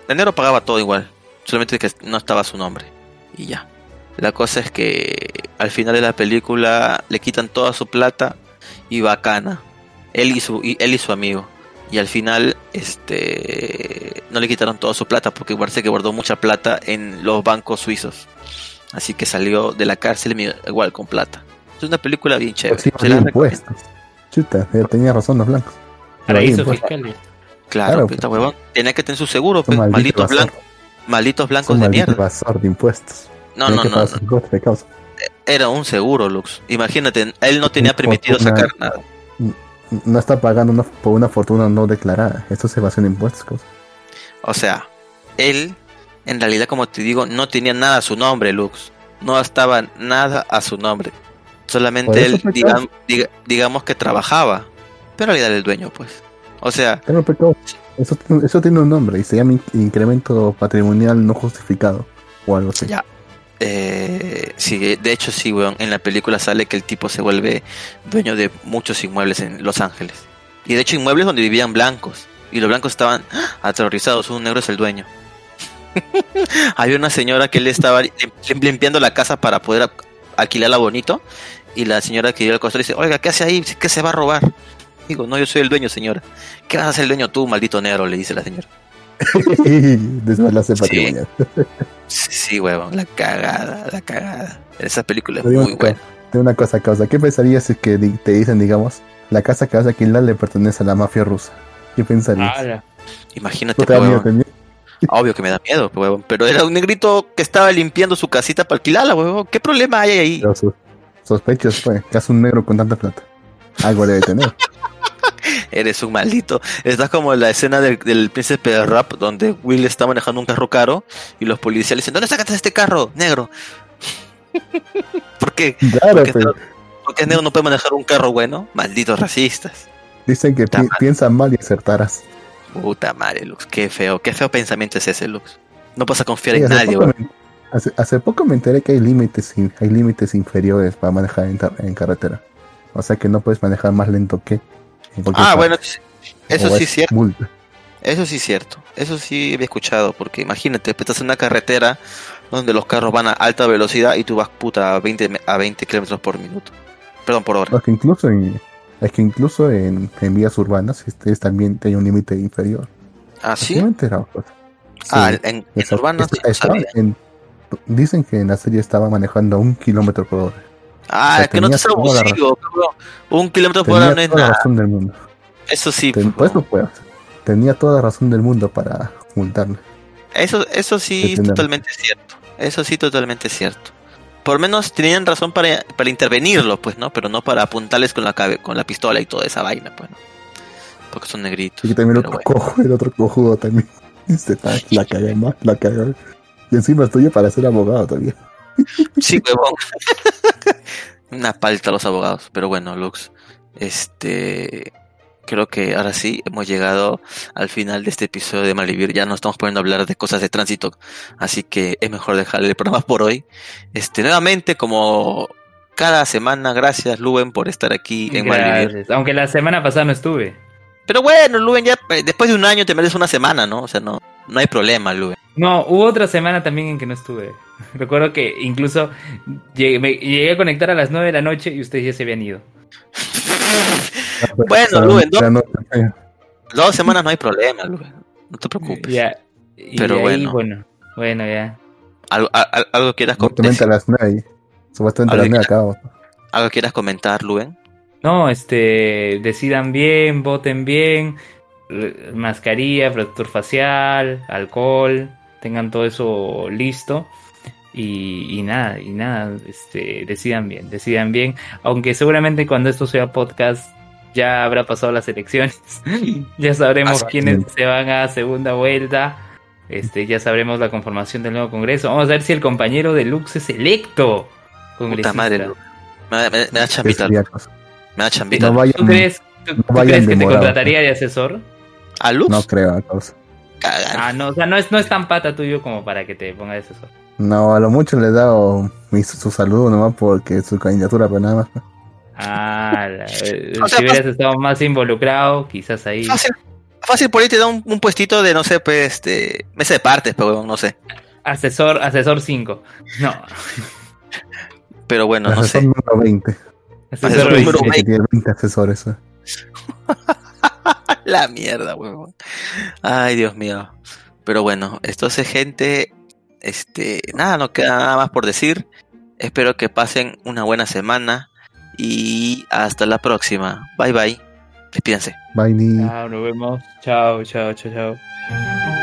el negro pagaba todo igual, solamente que no estaba su nombre. Y ya. La cosa es que al final de la película le quitan toda su plata y bacana. Él y su, y él y su amigo. Y al final, este no le quitaron toda su plata porque parece que guardó mucha plata en los bancos suizos. Así que salió de la cárcel igual con plata. Es una película bien chévere. Sí, impuestos. Chuta, eh, tenía razón los blancos. Paraísos Evadían fiscales. Claro, Claro, huevón. Tenía que tener su seguro, pues, maldito malditos blancos. Malditos blancos de mierda. de impuestos. No, no, no. de causa. Era un seguro, Lux. Imagínate, él no tenía permitido fortuna. sacar nada. No está pagando una- por una fortuna no declarada. Esto es evasión de impuestos. causa. O sea, él, en realidad, como te digo, no tenía nada a su nombre, Lux. No estaba nada a su nombre. Solamente él, diga- digamos que trabajaba. Pero en realidad era el dueño, pues. O sea, Pero, eso, tiene- eso tiene un nombre y se llama in- incremento patrimonial no justificado. O algo así. Ya. eh, sí, de hecho sí, weón. En la película sale que el tipo se vuelve dueño de muchos inmuebles en Los Ángeles. Y de hecho inmuebles donde vivían blancos. Y los blancos estaban aterrorizados. Un negro es el dueño. Había una señora que le estaba lim- lim- limpiando la casa para poder alquilarla bonito. Y la señora que iba al costado dice, oiga, ¿qué hace ahí? ¿Qué se va a robar? Digo, no, yo soy el dueño, señora. ¿Qué vas a hacer el dueño tú, maldito negro? Le dice la señora. Desbalance Sí. patrimonial. Sí, sí, huevón, la cagada, la cagada. Esa película es muy una buena. digo una cosa, causa. ¿Qué pensarías si que te dicen, digamos, la casa que vas a alquilar le pertenece a la mafia rusa? ¿Qué pensarías? Ala. Imagínate. Obvio que me da miedo, huevón. Pero era un negrito que estaba limpiando su casita para alquilarla, huevón. ¿Qué problema hay ahí? Sus sospechos fue que hace un negro con tanta plata. Algo debe tener. Eres un maldito. Estás como en la escena del, del príncipe de rap, donde Will está manejando un carro caro y los policías le dicen, ¿dónde sacaste este carro, negro? ¿Por qué? Claro, Porque, pero porque el negro no puede manejar un carro bueno. Malditos racistas. dicen que pi- mal. piensan mal y acertarás. Puta madre, Lux. Qué feo. Qué feo pensamiento es ese, Lux. No a confiar Sí, en nadie, me, hace, hace poco me enteré que hay límites hay límites inferiores para manejar en, carretera. O sea que no puedes manejar más lento que Ah, bueno, eso sí es cierto. Eso sí es cierto. Eso sí había escuchado. Porque imagínate, pues, estás en una carretera donde los carros van a alta velocidad y tú vas puta a 20, me- a 20 kilómetros por minuto. Perdón, por hora. Es que incluso en, es que incluso en, en vías urbanas este, es también hay un límite inferior. ¿Ah, Sí enterado, pues. Ah, en, sí no en- dicen que en la serie estaba manejando a un kilómetro por hora. Ah, o sea, es que no te seas abusivo, cabrón. Un kilómetro por hora no es toda la nada. razón del mundo. Eso sí. Ten- pues, pues, no puedo. Tenía toda la razón del mundo para multarle. Eso, eso sí es Detenerlo. totalmente cierto. Eso sí, totalmente cierto. Por menos tenían razón para, para intervenirlo, pues, ¿no? Pero no para apuntarles con la cabe- con la pistola y toda esa vaina, pues, ¿no? Porque son negritos. Y también el otro bueno. cojo, el otro cojudo también. Este, la cagué más, la cagué. Y encima estoy para ser abogado todavía. Sí, huevón. Una palta a los abogados. Pero bueno, Lux. Este. Creo que ahora sí hemos llegado al final de este episodio de Malvivir. Ya nos estamos poniendo a hablar de cosas de tránsito. Así que es mejor dejarle el programa por hoy. Este, nuevamente, como cada semana, gracias, Luben, por estar aquí en Malvivir. Aunque la semana pasada no estuve. Pero bueno, Luben, ya eh, después de un año te mereces una semana, ¿no? O sea, no, no hay problema, Luben. No, hubo otra semana también en que no estuve. Recuerdo que incluso llegué, me- llegué a conectar a las 9 de la noche y ustedes ya se habían ido. Bueno, Luen, dos- Ya no- eh, Dos semanas no hay problema, Luben. No te preocupes. Ya. Y Pero ahí, bueno. bueno. Bueno, ya. ¿Algo, al- algo quieras a comentar? las. Supuestamente a las Algo nueve acabo. ¿Algo quieras comentar, Luben? No, este, decidan bien, voten bien, mascarilla, protector facial, alcohol, tengan todo eso listo y, y nada, y nada, este, decidan bien, decidan bien, aunque seguramente cuando esto sea podcast ya habrá pasado las elecciones, ya sabremos Ah, quiénes se van a segunda vuelta, este, ya sabremos la conformación del nuevo Congreso, vamos a ver si el compañero de Lux es electo. Puta madre. Me, me- me da chambita, me da chambita. No ¿Tú crees, tú- no tú crees que te contrataría de asesor? ¿A Lux? no creo, causa. Cagar. Ah, no, o sea, no es, no es tan pata tuyo como para que te ponga de asesor. No, a lo mucho le he dado mi, su saludo nomás porque su candidatura, pero nada más. Ah, la- eh, O sea, si hubieras estado más involucrado, quizás ahí. Fácil, fácil por ahí te da un, un puestito de, no sé, pues, este, mesa de partes, pero huevón, no sé. Asesor, asesor 5. No, Pero bueno, no Asesor sé. número 20. asesor Asesor número 20. Que tiene 20 asesores. eh. La mierda, huevón. Ay, Dios mío. Pero bueno, esto es gente. Este, nada, no queda nada más por decir. Espero que pasen una buena semana y hasta la próxima. Bye bye. Despídense. Bye, ni. Chao, nos vemos. Chao, chao, chao, chao.